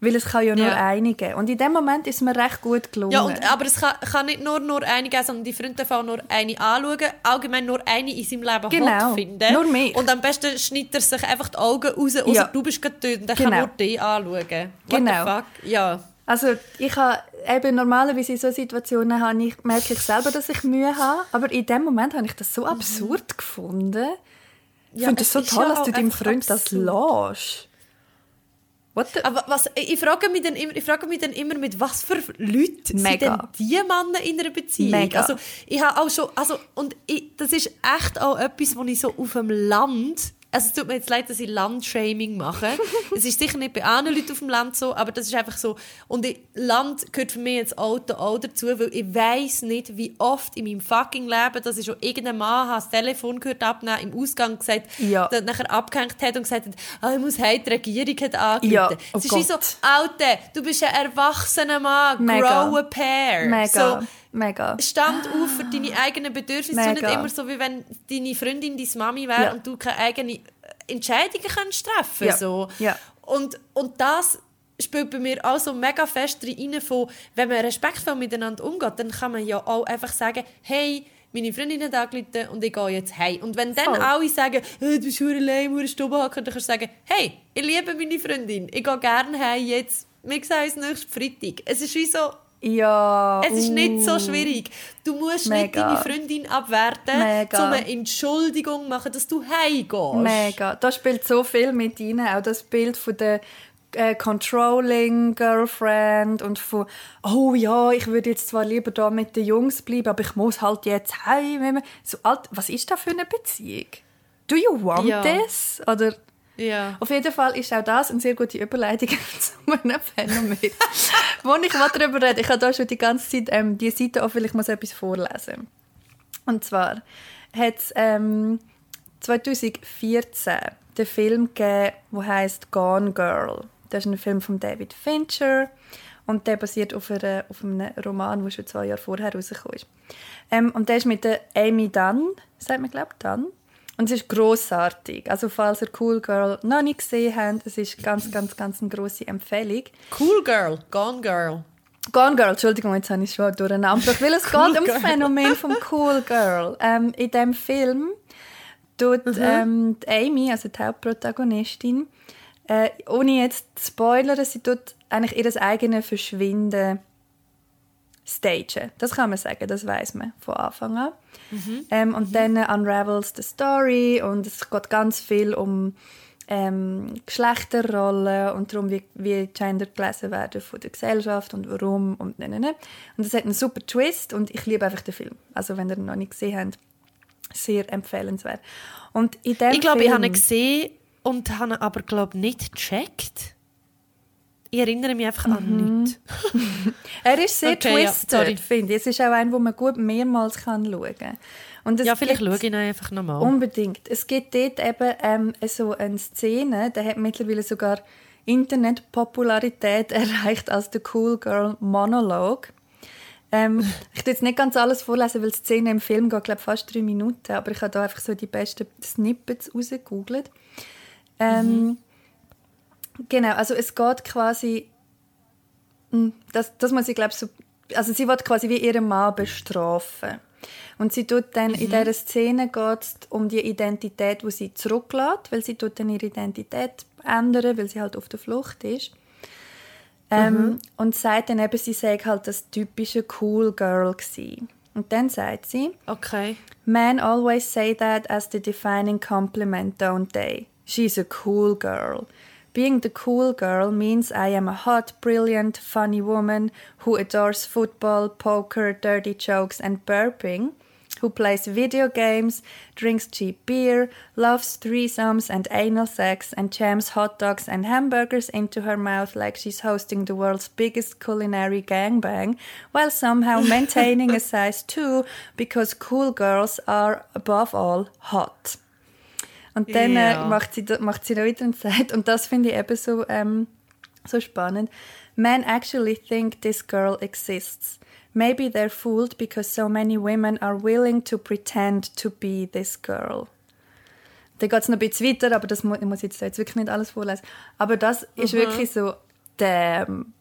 weil es kann ja nur Ja. eine geben. Und in dem Moment ist mir recht gut gelungen. Ja, und, aber es kann, kann nicht nur, nur eine geben, sondern die Freunde dürfen nur eine anschauen, allgemein nur eine in seinem Leben Genau, hot finden. nur mich. Und am besten schneidet er sich einfach die Augen raus, außer Ja. du bist tot und dann Genau. kann nur dich anschauen. What Genau. the fuck? Ja. Also ich habe eben normalerweise in solchen Situationen habe ich, merke ich selber, dass ich Mühe habe, aber in dem Moment habe ich das so absurd gefunden. Ich Ja, finde es es so toll, dass du deinem Freund das absurd. lässt. What the? Aber was, ich, frage mich dann immer, ich frage mich dann immer, mit was für Leuten sind Mega. denn die Männer in einer Beziehung? Mega. Also, ich habe auch schon, also, und ich, das ist echt auch etwas, was ich so auf dem Land, also es tut mir jetzt leid, dass ich Landshaming mache. es ist sicher nicht bei anderen Leuten auf dem Land so, aber das ist einfach so. Und Land gehört für mich jetzt Auto auch dazu, weil ich weiß nicht, wie oft in meinem fucking Leben, dass ich schon irgendein Mann habe das Telefon gehört abnehmen, im Ausgang gesagt, Ja. der nachher abgehängt hat und gesagt hat, ah, ich muss heim, die Regierung hat angerufen. Ja, oh es ist wie so. Alter, du bist ein erwachsener Mann, Mega. grow a pair. Mega, So, mega. stand auf für deine eigenen Bedürfnisse. So nicht Mega. immer so, wie wenn deine Freundin deine Mami wäre Ja. und du keine eigenen Entscheidungen kannst treffen Ja. so. Ja. Und, und das spielt bei mir auch so mega fest rein von, wenn man respektvoll miteinander umgeht, dann kann man ja auch einfach sagen, hey, meine Freundin hat angerufen und ich gehe jetzt heim. Und wenn dann Voll. alle sagen, hey, du bist verdammt allein, du hocken, dann kannst du sagen, hey, ich liebe meine Freundin, ich gehe gerne heim jetzt, wir sehen uns nächsten Freitag. Es ist wie so, Ja. es ist nicht so uh. schwierig. Du musst nicht Mega. deine Freundin abwerten, Mega. um eine Entschuldigung machen, dass du heimgehst. Mega. Da spielt so viel mit rein. Auch das Bild von der äh, Controlling Girlfriend und von «Oh ja, ich würde jetzt zwar lieber da mit den Jungs bleiben, aber ich muss halt jetzt heim.» so, alt, Was ist das für eine Beziehung? «Do you want Ja. this?» Oder Ja. auf jeden Fall ist auch das eine sehr gute Überleitung zu einem Phänomen, wo ich mal darüber rede. Ich habe da schon die ganze Zeit ähm, die Seite offen, ich muss etwas vorlesen. Und zwar hat es ähm, 2014 den Film gegeben, der heißt Gone Girl. Das ist ein Film von David Fincher und der basiert auf, einer, auf einem Roman, der schon zwei Jahre vorher rausgekommen ist. Ähm, und der ist mit der Amy Dunn, sagt man glaube Dunn. Und es ist grossartig. Also falls ihr Cool Girl noch nicht gesehen habt, es ist ganz, ganz, ganz eine grosse Empfehlung. Cool Girl, Gone Girl. Gone Girl, Entschuldigung, jetzt habe ich schon durcheinander. gebracht, Weil es Cool geht um das Phänomen vom Cool Girl. Ähm, in diesem Film tut ähm, die Amy, also die Hauptprotagonistin, äh, ohne jetzt zu spoilern, sie tut eigentlich ihr eigenes Verschwinden stagen. Das kann man sagen, das weiß man von Anfang an. Ähm, und dann unravels the story und es geht ganz viel um ähm, Geschlechterrollen und darum, wie, wie Gender gelesen werden von der Gesellschaft und warum und ne, ne, ne. Und es hat einen super Twist und ich liebe einfach den Film. Also wenn ihr ihn noch nicht gesehen habt, sehr empfehlenswert. Und in dem Ich glaube, ich habe ihn gesehen und habe ihn aber glaube nicht gecheckt. Ich erinnere mich einfach Mhm. an nichts. Er ist sehr Okay, ja, twisted, sorry. finde ich. Es ist auch ein, wo man gut mehrmals kann schauen kann. Und Ja, vielleicht gibt- schaue ich ihn einfach nochmal. Unbedingt. Es gibt dort eben ähm, so eine Szene, der hat mittlerweile sogar Internetpopularität erreicht als der Cool Girl Monologue. Ähm, ich tue jetzt nicht ganz alles vorlesen, weil die Szene im Film geht, glaube fast drei Minuten, aber ich habe da einfach so die besten Snippets rausgegoogelt. Ähm, Genau, also es geht quasi, Hm, das, das muss ich glaube so, also sie wird quasi wie ihren Mann bestrafen. Und sie tut dann, in dieser Szene geht es um die Identität, die sie zurücklässt, weil sie tut dann ihre Identität ändern, weil sie halt auf der Flucht ist. Ähm, Und sagt dann eben, sie sei halt das typische Cool Girl gewesen. Und dann sagt sie, Okay. Men always say that as the defining compliment, don't they? She's a cool girl. Being the cool girl means I am a hot, brilliant, funny woman who adores football, poker, dirty jokes and burping. who plays video games, drinks cheap beer, loves threesomes and anal sex, and jams hot dogs and hamburgers into her mouth like she's hosting the world's biggest culinary gangbang, while somehow maintaining a size 2 because cool girls are above all hot. Und dann Ja. äh, macht, sie, da- macht sie da wieder und sagt, und das finde ich eben so, ähm, so spannend. Men actually think this girl exists. Maybe they're fooled because so many women are willing to pretend to be this girl. Dann geht es noch ein bisschen weiter, aber das mu ich muss jetzt, jetzt wirklich nicht alles vorlesen. Aber das ist wirklich so, damn,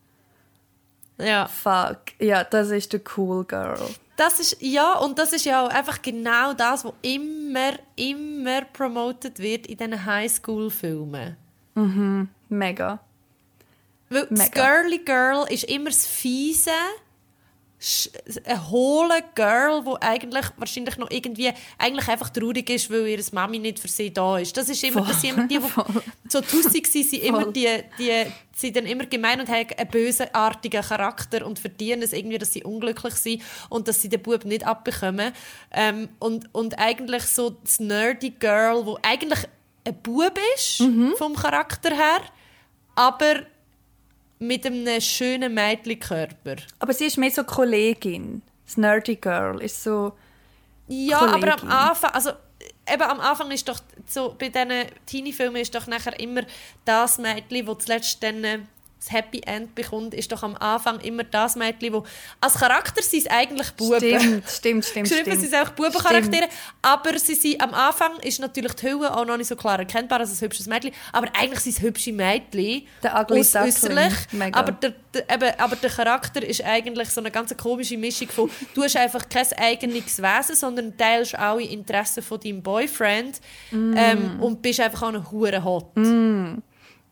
Ja. fuck. Ja, das ist the cool girl. Das ist, ja, und das ist ja auch einfach genau das, was immer, immer promoted wird in diesen Highschool-Filmen. Mega. Weil das Mega. Girly Girl ist immer das fiese, sch- ein hohle Girl, wo eigentlich wahrscheinlich noch irgendwie eigentlich einfach traurig ist, weil ihre Mami nicht für sie da ist. Das ist immer, das sind immer die, die so tussig sind, sind immer Voll. die, die sind dann immer gemein und haben einen bösartigen Charakter und verdienen es irgendwie, dass sie unglücklich sind und dass sie den Bub nicht abbekommen. Ähm, und, und eigentlich so das nerdy Girl, wo eigentlich ein Bub ist, Mhm. vom Charakter her, aber mit einem schönen Mädchenkörper. Aber sie ist mehr so Kollegin. Das Nerdy Girl ist so... Ja, Kollegin. aber am Anfang, also eben am Anfang ist doch so, bei diesen Teenie-Filmen ist doch nachher immer das Mädchen, das zuletzt dann äh, das Happy End bekommt, ist doch am Anfang immer das Mädchen, wo als Charakter sind es eigentlich Buben. Stimmt, stimmt, stimmt, Geschrieben stimmt. sind es auch Bubencharaktere, aber sie sind, am Anfang ist natürlich die Hülle auch noch nicht so klar erkennbar als ein hübsches Mädchen, aber eigentlich sind es hübsche Mädchen, Der ugly aus- äußerlich, aber der, der, eben, aber der Charakter ist eigentlich so eine ganz komische Mischung von, du hast einfach kein eigenes Wesen, sondern teilst alle Interessen von deinem Boyfriend Mm. ähm, und bist einfach auch noch hure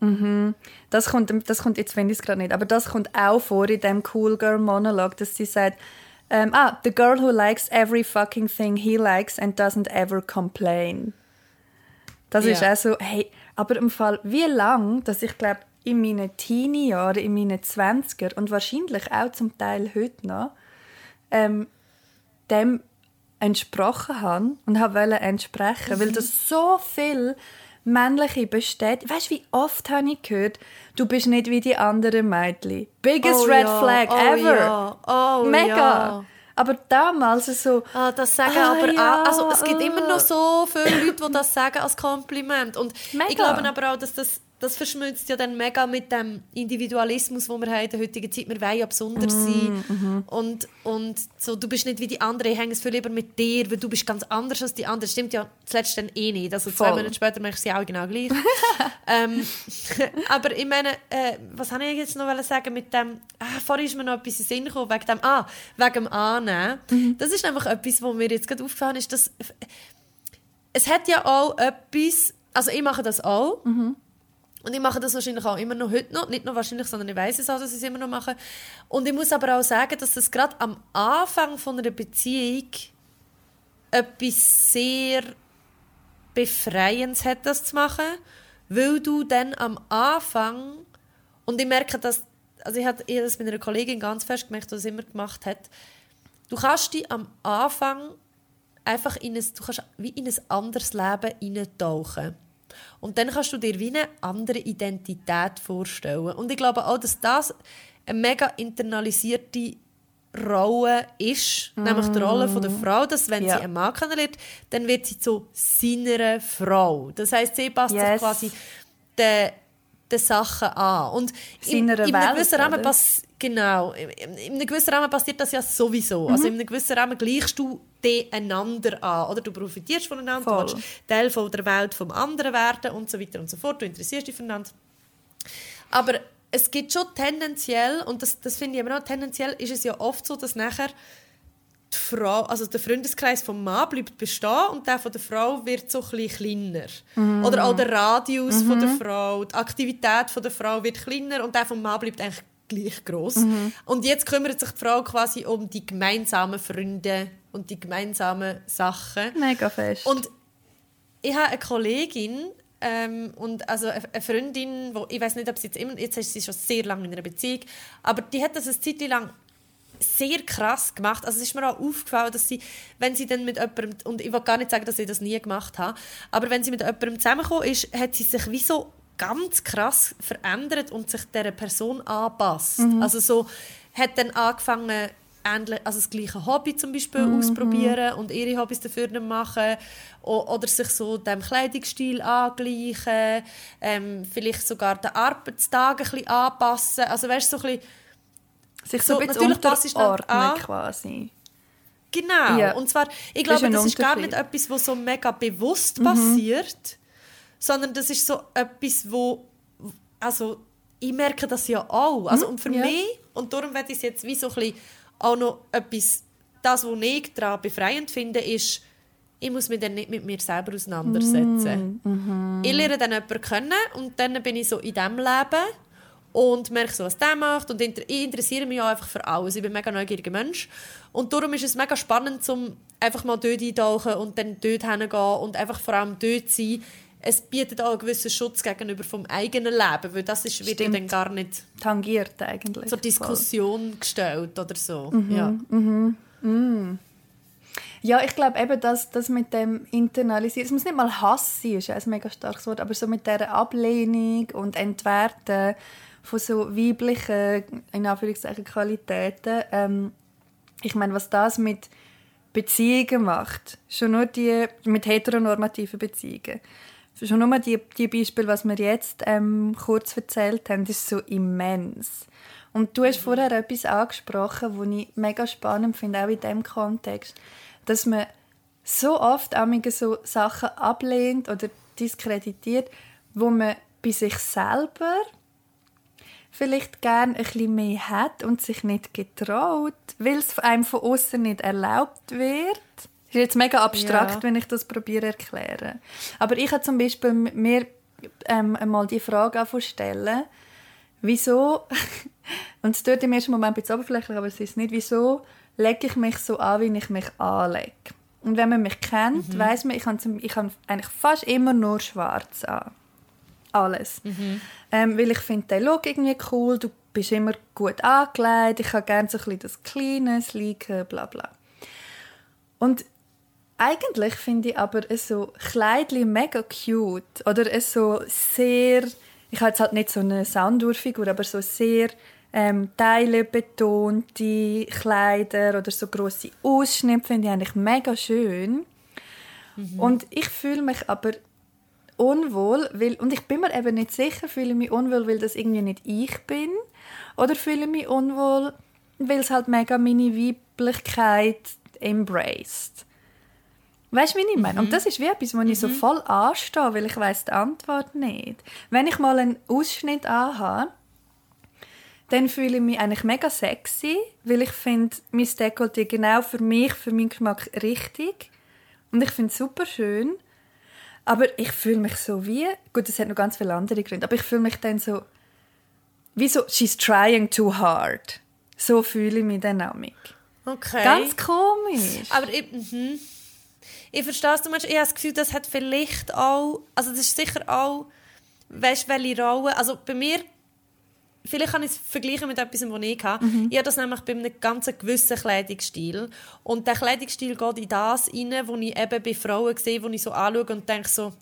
hot. Das kommt, das kommt jetzt finde ich es gerade nicht, aber das kommt auch vor in dem Cool Girl Monolog, dass sie sagt, ähm, ah, the girl who likes every fucking thing he likes and doesn't ever complain. Das ist Ja. auch so, hey, aber im Fall, wie lang, dass ich glaube, in meinen Teenie-Jahren, in meinen 20er und wahrscheinlich auch zum Teil heute noch, ähm, dem entsprochen habe und habe entsprechen, weil das so viel männliche besteht. Weißt du, wie oft habe ich gehört, du bist nicht wie die anderen Mädchen. Biggest Oh red ja, flag oh ever. ja, oh Mega. ja. Aber damals so, Ah, das sagen Ah, aber ja, auch, also es gibt äh. immer noch so viele Leute, die das sagen als Kompliment. Und Mega. ich glaube aber auch, dass das, das verschmilzt ja dann mega mit dem Individualismus, den wir haben in der heutigen Zeit. Wir wollen ja besonders Mm, sein. mhm. Und, und so, du bist nicht wie die anderen, ich hänge es viel lieber mit dir, weil du bist ganz anders als die anderen. Das stimmt ja zuletzt dann eh nicht. Also zwei Voll. Monate später mache ich sie auch genau gleich. ähm, aber ich meine, äh, was habe ich jetzt noch sagen mit dem, ah, vorhin ist mir noch etwas in den Sinn gekommen, wegen dem, ah, wegen dem Annehmen. Mhm. Das ist nämlich etwas, was mir jetzt gerade aufgefallen ist, dass es hat ja auch etwas, also ich mache das auch, Mhm. Und ich mache das wahrscheinlich auch immer noch heute noch. Nicht nur wahrscheinlich, sondern ich weiß es auch, dass ich es immer noch mache. Und ich muss aber auch sagen, dass das gerade am Anfang von einer Beziehung etwas sehr Befreiendes hat, das zu machen. Weil du dann am Anfang, und ich merke, dass, also ich habe das mit einer Kollegin ganz fest gemerkt, die das immer gemacht hat, du kannst dich am Anfang einfach in ein, du kannst wie in ein anderes Leben hineintauchen. Und dann kannst du dir wie eine andere Identität vorstellen. Und ich glaube auch, dass das eine mega internalisierte Rolle ist, nämlich die Rolle von der Frau, dass wenn Ja. sie einen Mann kennenlernt, dann wird sie zu seiner Frau. Das heißt, sie passt sich Yes. quasi den, den Sachen an. Und in, Seiner in einem gewissen Rahmen pass genau, in, in in einem gewissen Rahmen passiert das ja sowieso. Mhm. Also in einem gewissen Rahmen gleichst du einander an, oder du profitierst voneinander, Voll. du willst Teil von der Welt vom anderen werden und so weiter und so fort. Du interessierst dich füreinander. Aber es gibt schon tendenziell, und das, das finde ich immer noch, tendenziell ist es ja oft so, dass nachher die Frau, also der Freundeskreis vom Mann bleibt bestehen und der von der Frau wird so ein kleiner. Oder auch der Radius von der Frau, die Aktivität von der Frau wird kleiner und der vom Mann bleibt eigentlich gleich groß. Und jetzt kümmert sich die Frau quasi um die gemeinsamen Freunde und die gemeinsamen Sachen. mega fest. Und ich habe eine Kollegin ähm, und also eine eine Freundin, wo ich weiß nicht, ob sie jetzt immer, jetzt ist sie schon sehr lange in einer Beziehung, aber die hat das eine Zeit lang sehr krass gemacht. Also es ist mir auch aufgefallen, dass sie, wenn sie dann mit jemandem, und ich will gar nicht sagen, dass ich das nie gemacht habe, aber wenn sie mit jemandem zusammengekommen ist, hat sie sich wie so ganz krass verändert und sich dieser Person anpasst. Mhm. Also so hat dann angefangen, also das gleiche Hobby zum Beispiel ausprobieren und ihre Hobbys dafür nicht machen o oder sich so dem Kleidungsstil angleichen, ähm, vielleicht sogar den Arbeitstag ein bisschen anpassen. Also weißt so ein bisschen Sich so, So, ein bisschen unterordnen quasi. Genau. Ja. Und zwar, ich Das ist glaube, ein das ist gar nicht. Mhm. etwas, was so mega bewusst passiert, sondern das ist so etwas, wo, also ich merke das ja auch. Also, und für Mhm. ja. mich, und darum werde ich es jetzt wie so ein bisschen auch noch etwas, das, was ich daran befreiend finde, ist, ich muss mich dann nicht mit mir selber auseinandersetzen. Mhm. Ich lerne dann jemanden kennen und dann bin ich so in diesem Leben und merke so, was der macht und inter ich interessiere mich auch einfach für alles. Ich bin ein mega neugieriger Mensch und darum ist es mega spannend, um einfach mal dort eintauchen und dann dort hingehen und einfach vor allem dort sein. Es bietet auch einen gewissen Schutz gegenüber vom eigenen Leben, weil das ist, wird Stimmt. dann gar nicht Tangiert eigentlich. zur Diskussion gestellt oder so. Mhm. Ja. Ja, ich glaube eben, dass das mit dem Internalisieren, es muss nicht mal Hass sein, ist ja ein mega starkes Wort, aber so mit dieser Ablehnung und Entwerten von so weiblichen, in Anführungszeichen, Qualitäten, ähm, ich meine, was das mit Beziehungen macht, schon nur die, mit heteronormativen Beziehungen, schon nur die, die Beispiele, was wir jetzt ähm, kurz erzählt haben, ist so immens. Und du hast vorher etwas angesprochen, was ich mega spannend finde, auch in diesem Kontext, dass man so oft so Sachen ablehnt oder diskreditiert, wo man bei sich selber vielleicht gerne ein bisschen mehr hat und sich nicht getraut, weil es einem von außen nicht erlaubt wird. Das ist jetzt mega abstrakt, Ja. wenn ich das probiere erklären. Aber ich habe zum Beispiel mir ähm, einmal die Frage stellen, wieso, und es tut im ersten Moment ein bisschen oberflächlich, aber es ist nicht, wieso lege ich mich so an, wie ich mich anlege. Und wenn man mich kennt, weiß man, ich habe, ich habe eigentlich fast immer nur schwarz an. Alles. Ähm, weil ich finde den Look irgendwie cool, du bist immer gut angelegt, ich habe gerne so ein bisschen das Kleine, Sleeke, bla bla. Und eigentlich finde ich aber es so Kleidli mega cute oder es so sehr, ich habe jetzt halt nicht so eine Sanduhrfigur, aber so sehr ähm, teilebetonte Kleider oder so große Ausschnitte finde ich eigentlich mega schön. Und ich fühle mich aber unwohl, weil, und ich bin mir eben nicht sicher, fühle ich mich unwohl, weil das irgendwie nicht ich bin, oder fühle ich mich unwohl, weil es halt mega meine Weiblichkeit embraced. Weißt du, wie ich meine? Und das ist wie etwas, wo ich so voll anstehe, weil ich weiß die Antwort nicht. Wenn ich mal einen Ausschnitt anhabe, dann fühle ich mich eigentlich mega sexy, weil ich finde, mein Dekolleté genau für mich, für meinen Geschmack richtig. Und ich finde es super schön. Aber ich fühle mich so wie, gut, das hat noch ganz viele andere Gründe, aber ich fühle mich dann so, wie so, she's trying too hard. So fühle ich mich dann auch. Okay. Ganz komisch. Aber ich, mhm. ich verstehe es, du meinst, ich habe das Gefühl, das hat vielleicht auch, also das ist sicher auch, weißt du, welche Rolle, also bei mir, vielleicht kann ich es vergleichen mit etwas, was ich hatte. Ich habe das nämlich bei einem ganz gewissen Kleidungsstil und der Kleidungsstil geht in das rein, wo ich eben bei Frauen sehe, wo ich so anschaue und denke so,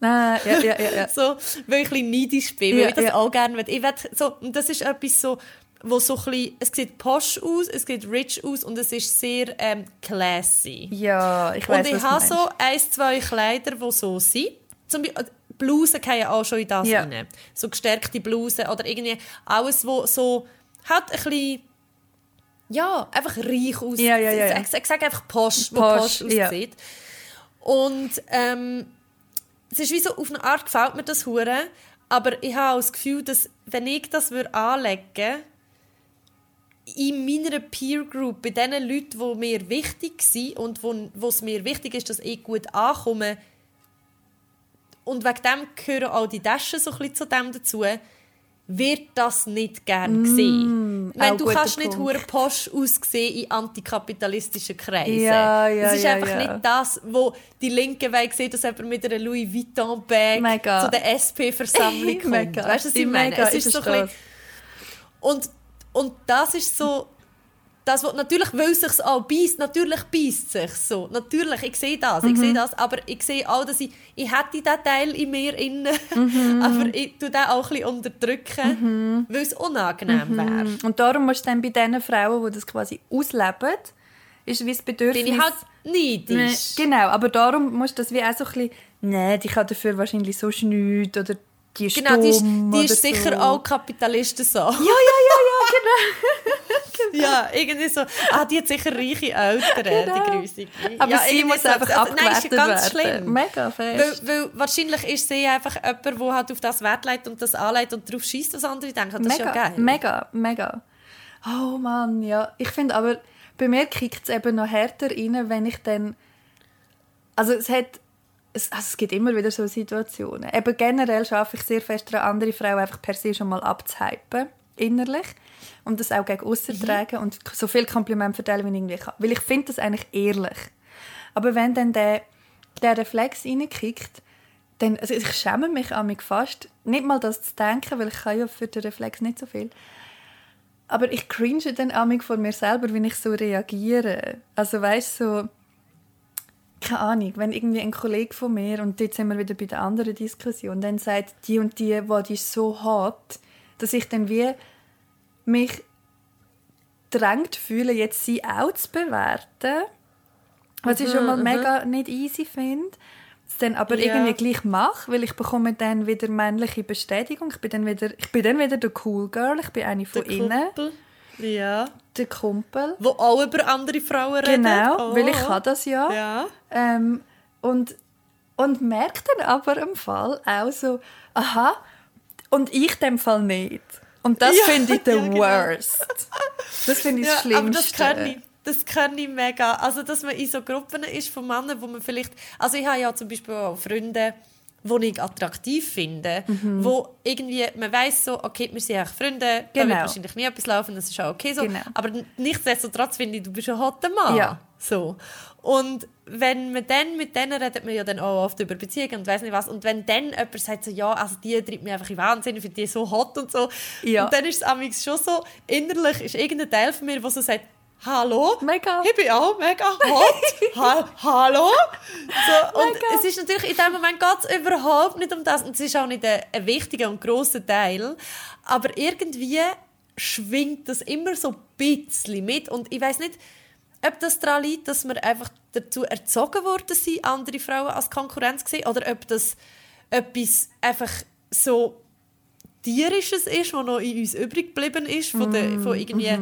Ah, ja, ja, ja, so, weil ich ein bisschen neidisch bin, weil ich das auch gerne will. Ich will so, und das ist etwas so, wo so ein bisschen, es sieht posh aus, es sieht rich aus und es ist sehr ähm, classy. Ja, ich weiß und ich habe so ein, zwei Kleider, die so sind. Zum Beispiel, äh, Blusen gehen auch schon in das Ja. rein. So gestärkte Blusen oder irgendwie alles, wo so hat ein bisschen ja, einfach reich aussieht. Ja, ja, ja. Ich, ich sage einfach Posh, posh ja. aussieht. Und ähm, es ist wie so, auf eine Art gefällt mir das hure, aber ich habe auch das Gefühl, dass wenn ich das würde anlegen in meiner Peer Group, bei den Leuten, die mir wichtig sind und wo, wo es mir wichtig ist, dass ich gut ankomme, und wegen dem gehören auch die Taschen so ein bisschen zu dem dazu, wird das nicht gern gesehen. auch Wenn du kannst nicht Punkt. hure posch aussehen in antikapitalistischen Kreisen. Ja, ja, das ist ja, einfach ja. nicht das, wo die Linke Weg sieht, dass jemand mit einer Louis Vuitton Bag Mega. zu der SP-Versammlung kommt. Mega. Weißt du, was ich meine? Mega, es ist ich so ein bisschen, und, und das ist so, das, was natürlich, weil es sich auch beißt, natürlich beißt sich so. Natürlich, ich sehe das, ich sehe das, aber ich sehe auch, dass ich, ich hätte diesen Teil in mir innen, aber ich tue den auch ein bisschen unterdrücken, weil es unangenehm wäre. Und darum musst du dann bei den Frauen, die das quasi ausleben, ist wie das Bedürfnis... Bin ich halt Nee, neidisch. Genau, aber darum musst du das wie auch so ein bisschen... Nein, die kann dafür wahrscheinlich so nichts oder die ist Genau, die ist, die ist sicher so. auch Kapitalisten so. Ja, ja, ja, ja, genau. Ja, irgendwie so. Ah, die hat sicher reiche Eltern, Genau. die Grüße. Aber ja, sie muss so. einfach Also, nein, ist ja ganz werden. schlimm. Mega fest. Weil, weil wahrscheinlich ist sie einfach jemand, der halt auf das Wert legt und das anlegt und darauf schießt, was andere denken. Das mega, ist ja geil. mega, mega. Oh Mann, ja. Ich finde aber, bei mir kickt es eben noch härter rein, wenn ich dann... Also es hat... Es, also es gibt immer wieder so Situationen. Eben generell schaffe ich sehr fest daran, andere Frauen einfach per se schon mal abzuhypen, innerlich. Und das auch gegen aussen Mhm. tragen und so viel Kompliment verteilen, wie ich irgendwie kann. Weil ich finde das eigentlich ehrlich. Aber wenn dann der, der Reflex reinkickt, dann, also ich schäme mich an mich fast, nicht mal das zu denken, weil ich kann ja für den Reflex nicht so viel. Aber ich cringe dann an mich von mir selber, wenn ich so reagiere. Also weißt du, so, keine Ahnung, wenn irgendwie ein Kollege von mir, und jetzt sind wir wieder bei der anderen Diskussion, dann sagt, die und die, die ist so hart, dass ich dann wie mich drängt fühle, jetzt sie auch zu bewerten, was ich schon mal mega nicht easy finde, es dann aber Ja. irgendwie gleich mache, weil ich bekomme dann wieder männliche Bestätigung, ich bin dann wieder, ich bin dann wieder der Cool Girl, ich bin eine von Der innen, Kumpel. Ja. der Kumpel. Wo auch über andere Frauen reden. Genau, oh. weil ich kann das ja. Ja. Ähm, und, und merke dann aber im Fall auch so, aha, und ich dem Fall nicht. Und das Ja, finde ich the ja, genau. worst. Das finde ich das Schlimmste. aber das kann ich. Das kann ich mega. Also, dass man in so Gruppen ist von Männern, wo man vielleicht... Also, ich habe ja zum Beispiel auch Freunde, die ich attraktiv finde, Mhm. wo irgendwie, man weiß so, okay, wir sind eigentlich Freunde, da Genau. wird wahrscheinlich nie etwas laufen, das ist auch okay so. Genau. Aber nichtsdestotrotz finde ich, du bist ein hotter Mann. Ja. So. Und wenn man dann mit denen redet man ja dann auch oft über Beziehungen und weiß nicht was. Und wenn dann jemand sagt so, ja, also die treibt mich einfach in Wahnsinn, ich finde die so hot und so. Ja. Und dann ist es schon so, innerlich ist irgendein Teil von mir, der so sagt, Hallo? Mega. Ich bin auch mega hot. ha Hallo? So, und es ist natürlich in dem Moment geht es überhaupt nicht um das. Und es ist auch nicht ein, ein wichtiger und grosser Teil. Aber irgendwie schwingt das immer so ein bisschen mit. Und ich weiß nicht, ob das daran liegt, dass wir einfach dazu erzogen worden sind, andere Frauen als Konkurrenz zu sehen, oder ob das etwas einfach so Tierisches ist, was noch in uns übrig geblieben ist, von, der, von irgendwie,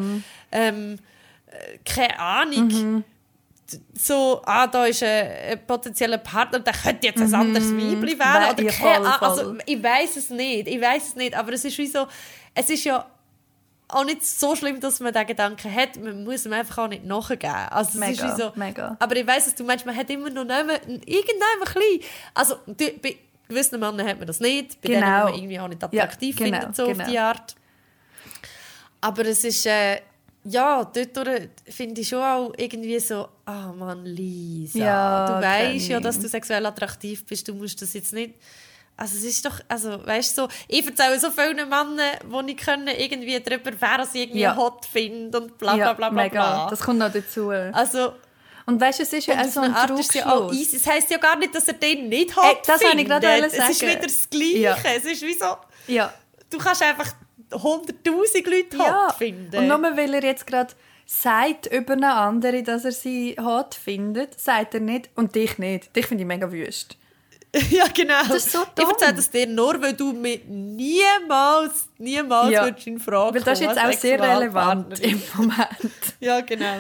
ähm, äh, keine Ahnung, d- so, ah, da ist ein, ein potenzieller Partner, der könnte jetzt ein anderes Weibli werden, We- oder ja, keine Ahnung, also ich weiß es nicht, ich weiß es nicht, aber es ist wie so, es ist ja auch nicht so schlimm, dass man den Gedanken hat, man muss ihm einfach auch nicht nachgeben. Also es Mega, ist so, mega. aber ich weiß, dass du meinst, man hat immer noch nicht irgendein klein, also bei gewissen Männern hat man das nicht, bei denen Genau. man irgendwie auch nicht Ja, attraktiv genau, findet, so genau. auf die Art. Aber es ist, äh, ja, dort finde ich schon auch irgendwie so, ah Mann, Lisa, Ja, du weißt ja, dass ich. du sexuell attraktiv bist, du musst das jetzt nicht... Also es ist doch, also weißt du, so, ich erzähle so vielen Männern, die ich können, irgendwie darüber, wer sie irgendwie Ja. hot finden und bla bla bla bla. mega. bla. Das kommt noch dazu. Also, Und weißt du, es ist ja so ein Art ist es ja auch Trugschluss. easy. Es heisst ja gar nicht, dass er den nicht Ey, hot das wollte ich findet. gerade Es ist sagen. wieder das Gleiche. Ja. Es ist wie so, Ja. du kannst einfach 100'000 Leute ja. finden. Und nur weil er jetzt gerade sagt über eine andere, dass er sie hot findet, sagt er nicht und dich nicht. Dich finde ich mega wüst. ja, genau. Das ist so Ich dumm. erzähle das dir nur, weil du mir niemals, niemals Ja. würdest in Frage Weil das ist jetzt auch sehr relevant im Moment. Ja, genau.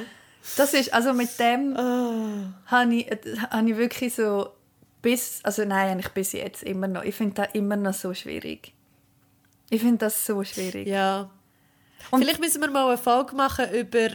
Das ist, also mit dem Ah. habe ich, habe ich wirklich so bis, also nein, eigentlich bis jetzt immer noch. Ich finde das immer noch so schwierig. Ich finde das so schwierig. Ja. Und- Vielleicht müssen wir mal eine Folge machen über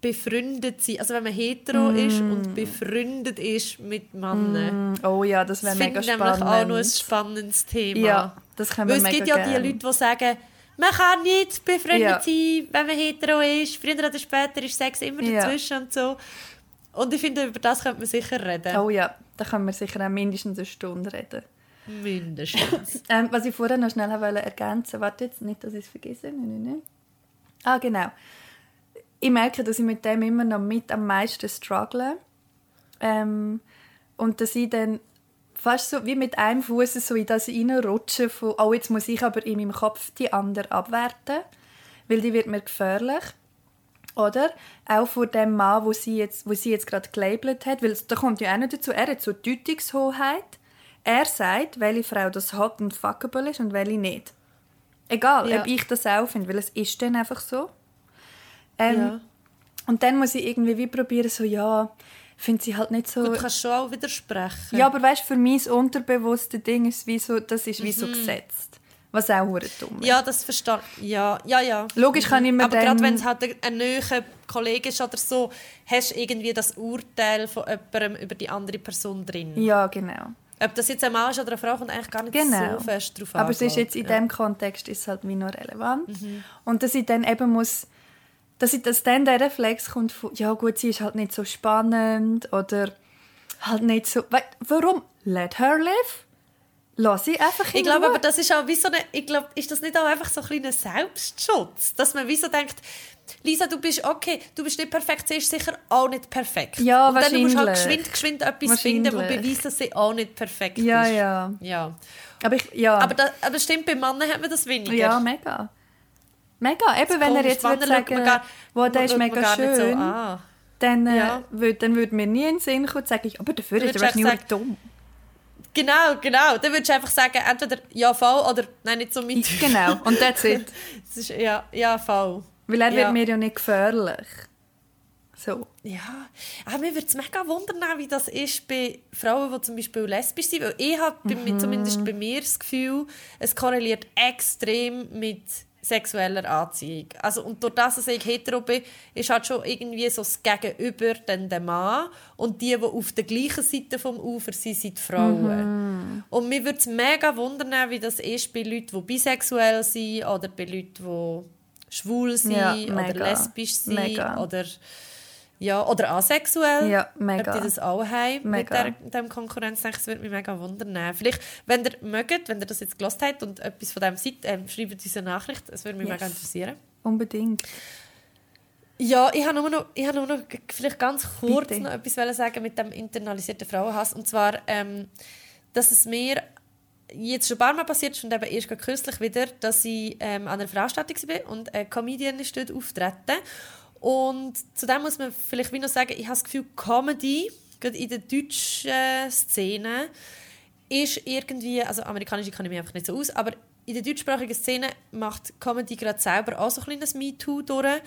befreundet sein. Also wenn man hetero ist Mm. und befreundet ist mit Männern. Oh ja, das wäre Das mega finde ich nämlich spannend. auch noch ein spannendes Thema. Ja, das können wir Weil es mega gibt ja gern. die Leute, die sagen, man kann nicht befreundet Ja. sein, wenn man hetero ist. Früher oder später ist Sex immer Ja. dazwischen und so. Und ich finde, über das könnte man sicher reden. Oh ja, da können wir sicher auch mindestens eine Stunde reden. Mindestens. Ähm, was ich vorher noch schnell wollte ergänzen warte jetzt, nicht, dass ich es vergesse. Nein, nein, nein. Ah, genau. ich merke, dass ich mit dem immer noch mit am meisten struggle. Ähm, und dass ich dann fast so wie mit einem Fuß so in das reinrutsche von «Oh, jetzt muss ich aber in meinem Kopf die andere abwerten, weil die wird mir gefährlich». Oder auch von dem Mann, wo sie jetzt, wo sie jetzt gerade gelabelt hat, weil da kommt ja auch noch dazu, er hat so Deutungshoheit. Er sagt, welche Frau das hot und fuckable ist und welche nicht. Egal, Ja. ob ich das auch finde, weil es ist dann einfach so. Ähm, Ja. Und dann muss ich irgendwie wie probieren, so, ja, finde sie halt nicht so... Gut, du kannst schon auch widersprechen. Ja, aber weißt, für mein unterbewusste Ding ist wie so, das ist wie so gesetzt. Was auch hure dumm ist. Mhm. Ja, das verstehe ich. Ja, ja, ja. Logisch kann ich mir Aber gerade wenn es halt ein, ein neuer Kollege ist oder so, hast du irgendwie das Urteil von jemandem über die andere Person drin. Ja, genau. Ob das jetzt ein Mann ist oder eine Frau, kommt eigentlich gar nicht Genau. so fest drauf an. Aber es ist jetzt in. Ja. diesem Kontext ist es halt wie noch relevant. Mhm. Und dass ich dann eben muss, dass, ich, dass dann der Reflex kommt von, ja gut, sie ist halt nicht so spannend oder halt nicht so... Warum? Let her live. Lass sie einfach in Ich glaube aber, das ist auch wie so eine, ich glaube, ist das nicht auch einfach so ein kleiner Selbstschutz? Dass man wie so denkt, Lisa, du bist okay, du bist nicht perfekt, sie ist sicher auch nicht perfekt. Ja, Und dann musst du halt wahrscheinlich. geschwind, geschwind etwas finden, wo Wahrscheinlich. beweist, dass sie auch nicht perfekt Ja, ist. ja. ja. Aber ich, ja. Aber, das, aber stimmt, bei Männern hat man das weniger. Ja, mega. Mega. Eben, wenn er jetzt würde sagen, gar- wow, der ist mega schön, So an. dann, äh, Ja. würde, dann würde mir nie in den Sinn kommen, zu sagen, aber dafür ist er nur dumm. Genau, genau. Dann würdest du einfach sagen, entweder ja, voll oder nein, nicht so mit. Genau, und that's it. Das ist, ja, ja, voll. Weil er Ja. wird mir ja nicht gefährlich. So. Ja, aber mir würde es mega wundern, wie das ist bei Frauen, die zum Beispiel lesbisch sind. Weil ich habe mir- zumindest bei mir das Gefühl, es korreliert extrem mit sexueller Anziehung. Also, und durch das, dass ich hetero bin, ist halt schon irgendwie so das Gegenüber dann der Mann und die, die auf der gleichen Seite vom Ufer sind, sind die Frauen. Und mir würde es mega wundern, wie das ist bei Leuten, die bisexuell sind oder bei Leuten, die schwul sind Ja, oder lesbisch sind Mega. oder ja, oder asexuell. Ja, mega. Ob die das auch haben mit der, dem Konkurrenz, das würde mich mega wundern. Vielleicht, wenn ihr mögt, wenn ihr das jetzt gelost habt und etwas von dem seid, ähm, schreibt uns eine Nachricht, das würde mich Yes. mega interessieren. Unbedingt. Ja, ich habe nur noch, ich habe nur noch vielleicht ganz kurz Bitte. noch etwas sagen mit dem internalisierten Frauenhass. Und zwar, ähm, dass es mir jetzt schon ein paar Mal passiert ist und eben erst kürzlich wieder, dass ich ähm, an einer Veranstaltung war und eine Comedian ist dort auftreten. Und zudem muss man vielleicht wie noch sagen, ich habe das Gefühl, Comedy, gerade in der deutschen Szene, ist irgendwie, also amerikanische kann ich mich einfach nicht so aus, aber in der deutschsprachigen Szene macht Comedy gerade selber auch so ein kleines MeToo durch.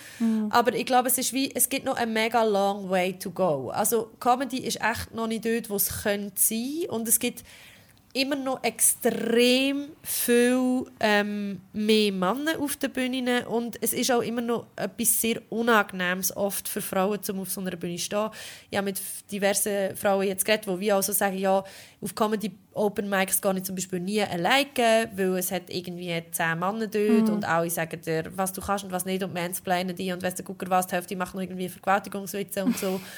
Aber ich glaube, es ist wie, es gibt noch einen mega long way to go. Also Comedy ist echt noch nicht dort, wo es könnte sein und es gibt immer noch extrem viel ähm, mehr Männer auf den Bühnen und es ist auch immer noch etwas sehr Unangenehmes oft für Frauen, um auf so einer Bühne zu stehen. Ich habe mit diversen Frauen jetzt geredet, die wie auch so sagen, ja, auf Comedy Open Mics gehe ich zum Beispiel nie alleine, weil es hat irgendwie zehn Männer dort und alle sagen dir, was du kannst und was nicht und mansplainen die und weiss der Gucker was, die Hälfte macht noch irgendwie Vergewaltigungswitze und so.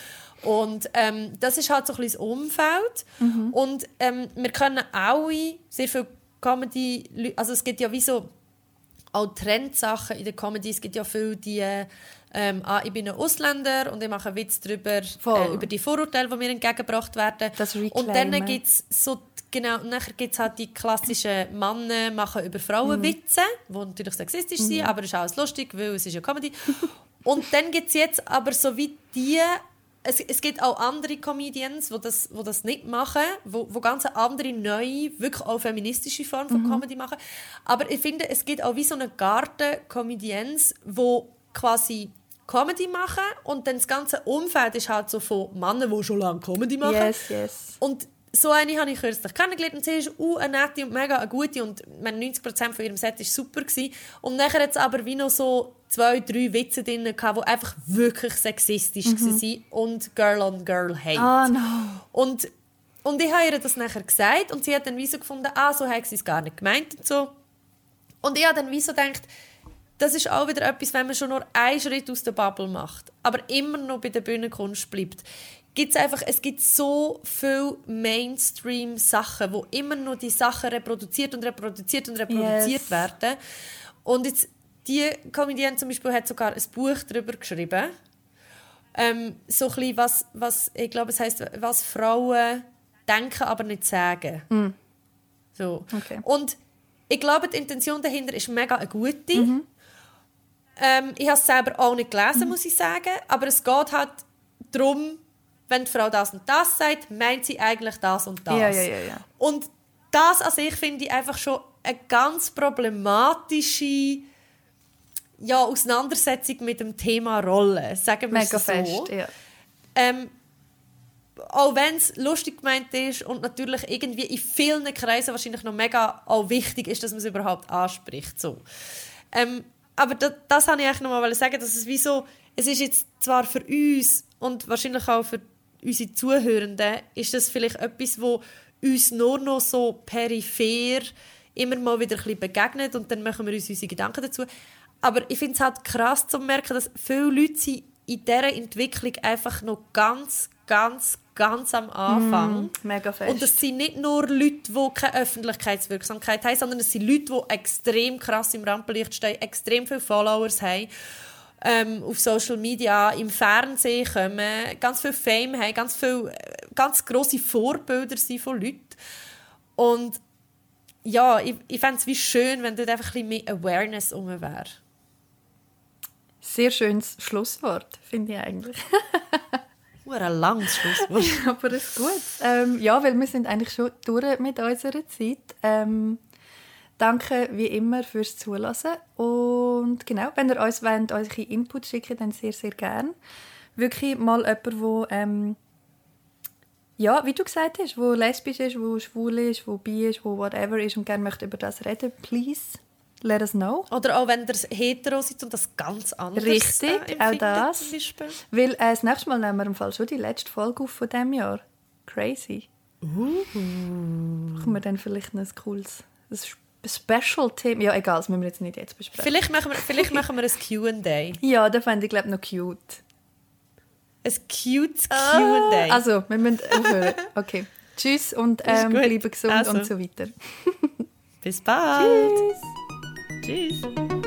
Und ähm, das ist halt so ein bisschen das Umfeld. Und ähm, wir können alle sehr viel Comedy... Also es gibt ja wie so auch Trendsachen in der Comedy. Es gibt ja viele, die... Ähm, ah, ich bin ein Ausländer und ich mache einen Witz darüber, äh, über die Vorurteile, die mir entgegengebracht werden. Das und dann Reclaimen. gibt es so... Genau, nachher gibt es halt die klassischen Männer machen über Frauenwitze, die natürlich sexistisch sind, aber es ist alles lustig, weil es ist ja Comedy. und dann gibt es jetzt aber so wie die es, es gibt auch andere Comedians, die das, die das nicht machen, wo, wo ganz andere, neue, wirklich auch feministische Form von Comedy machen. Aber ich finde, es gibt auch wie so eine Garten Comedians, wo quasi Comedy machen und dann das ganze Umfeld ist halt so von Männern, die schon lange Comedy machen. Yes, yes. Und so eine habe ich kürzlich kennengelernt und sie ist uh, eine nette und mega eine gute und ich meine, 90% von ihrem Set war super. Gewesen. Und nachher hat es aber wie noch so zwei, drei Witze drin gehabt, die einfach wirklich sexistisch waren und Girl on Girl Hate. Ah, no. Und, und ich habe ihr das nachher gesagt und sie hat dann wie so gefunden, ah, so hat sie es gar nicht gemeint und so. Und ich habe dann wie so gedacht, das ist auch wieder etwas, wenn man schon nur einen Schritt aus der Bubble macht, aber immer noch bei der Bühnenkunst bleibt. Gibt's einfach, es gibt so viele Mainstream-Sachen, wo immer noch die Sachen reproduziert und reproduziert und reproduziert Yes. werden. Und jetzt die Comedienne zum Beispiel hat sogar ein Buch darüber geschrieben. Ähm, so ein bisschen, was, was, ich glaube, es heißt, was Frauen denken, aber nicht sagen. So. Okay. Und ich glaube, die Intention dahinter ist mega eine gute. Ähm, ich habe es selber auch nicht gelesen, muss ich sagen. Aber es geht halt darum, wenn die Frau das und das sagt, meint sie eigentlich das und das. Ja, ja, ja, ja. Und das an sich finde ich einfach schon eine ganz problematische ja, Auseinandersetzung mit dem Thema Rolle. Sagen wir Mega es so. fest, ja. Ähm, auch wenn es lustig gemeint ist und natürlich irgendwie in vielen Kreisen wahrscheinlich noch mega auch wichtig ist, dass man es überhaupt anspricht. So. Ähm, aber das, das wollte ich eigentlich noch mal sagen, dass es wie so, es ist jetzt zwar für uns und wahrscheinlich auch für unsere Zuhörenden, ist das vielleicht etwas, wo uns nur noch so peripher immer mal wieder ein bisschen begegnet und dann machen wir uns unsere Gedanken dazu. Aber ich finde es halt krass zu merken, dass viele Leute sind in dieser Entwicklung einfach noch ganz, ganz, ganz am Anfang. Mega fest. Und das sind nicht nur Leute, die keine Öffentlichkeitswirksamkeit haben, sondern es sind Leute, die extrem krass im Rampenlicht stehen, extrem viele Followers haben, ähm, auf Social Media, im Fernsehen kommen, ganz viel Fame haben, ganz, viel, äh, ganz grosse Vorbilder sind von Leuten. Und ja, ich, ich fände es wie schön, wenn dort einfach ein bisschen mehr Awareness um wäre. Sehr schönes Schlusswort, finde ich eigentlich. Nur ein langes Schlusswort. Aber es ist gut. Ähm, ja, weil wir sind eigentlich schon durch mit unserer Zeit. Ähm, danke wie immer fürs Zulassen. Und genau, wenn ihr uns wollt, eure Input schicken dann sehr, sehr gern. Wirklich mal jemand, der, ähm, ja, wie du gesagt hast, wo lesbisch ist, wo schwul ist, wo bi ist, wo whatever ist und gerne möchte über das reden, please let us know. Oder auch wenn ihr hetero seid und das ganz anders Richtig, äh, auch das. Weil äh, das nächste Mal nehmen wir im Fall schon die letzte Folge auf von diesem Jahr. Crazy. Machen wir dann vielleicht noch ein cooles ein Sp- Special-Thema? Ja, egal, das müssen wir jetzt nicht jetzt besprechen. Vielleicht machen wir, vielleicht machen wir ein Q&A. Ja, das fände ich glaube noch cute. Ein cutes Q&A. Also, wir müssen aufhören. Okay. Tschüss und ähm, bleiben gesund Also. und so weiter. Bis bald. Tschüss. Tschüss.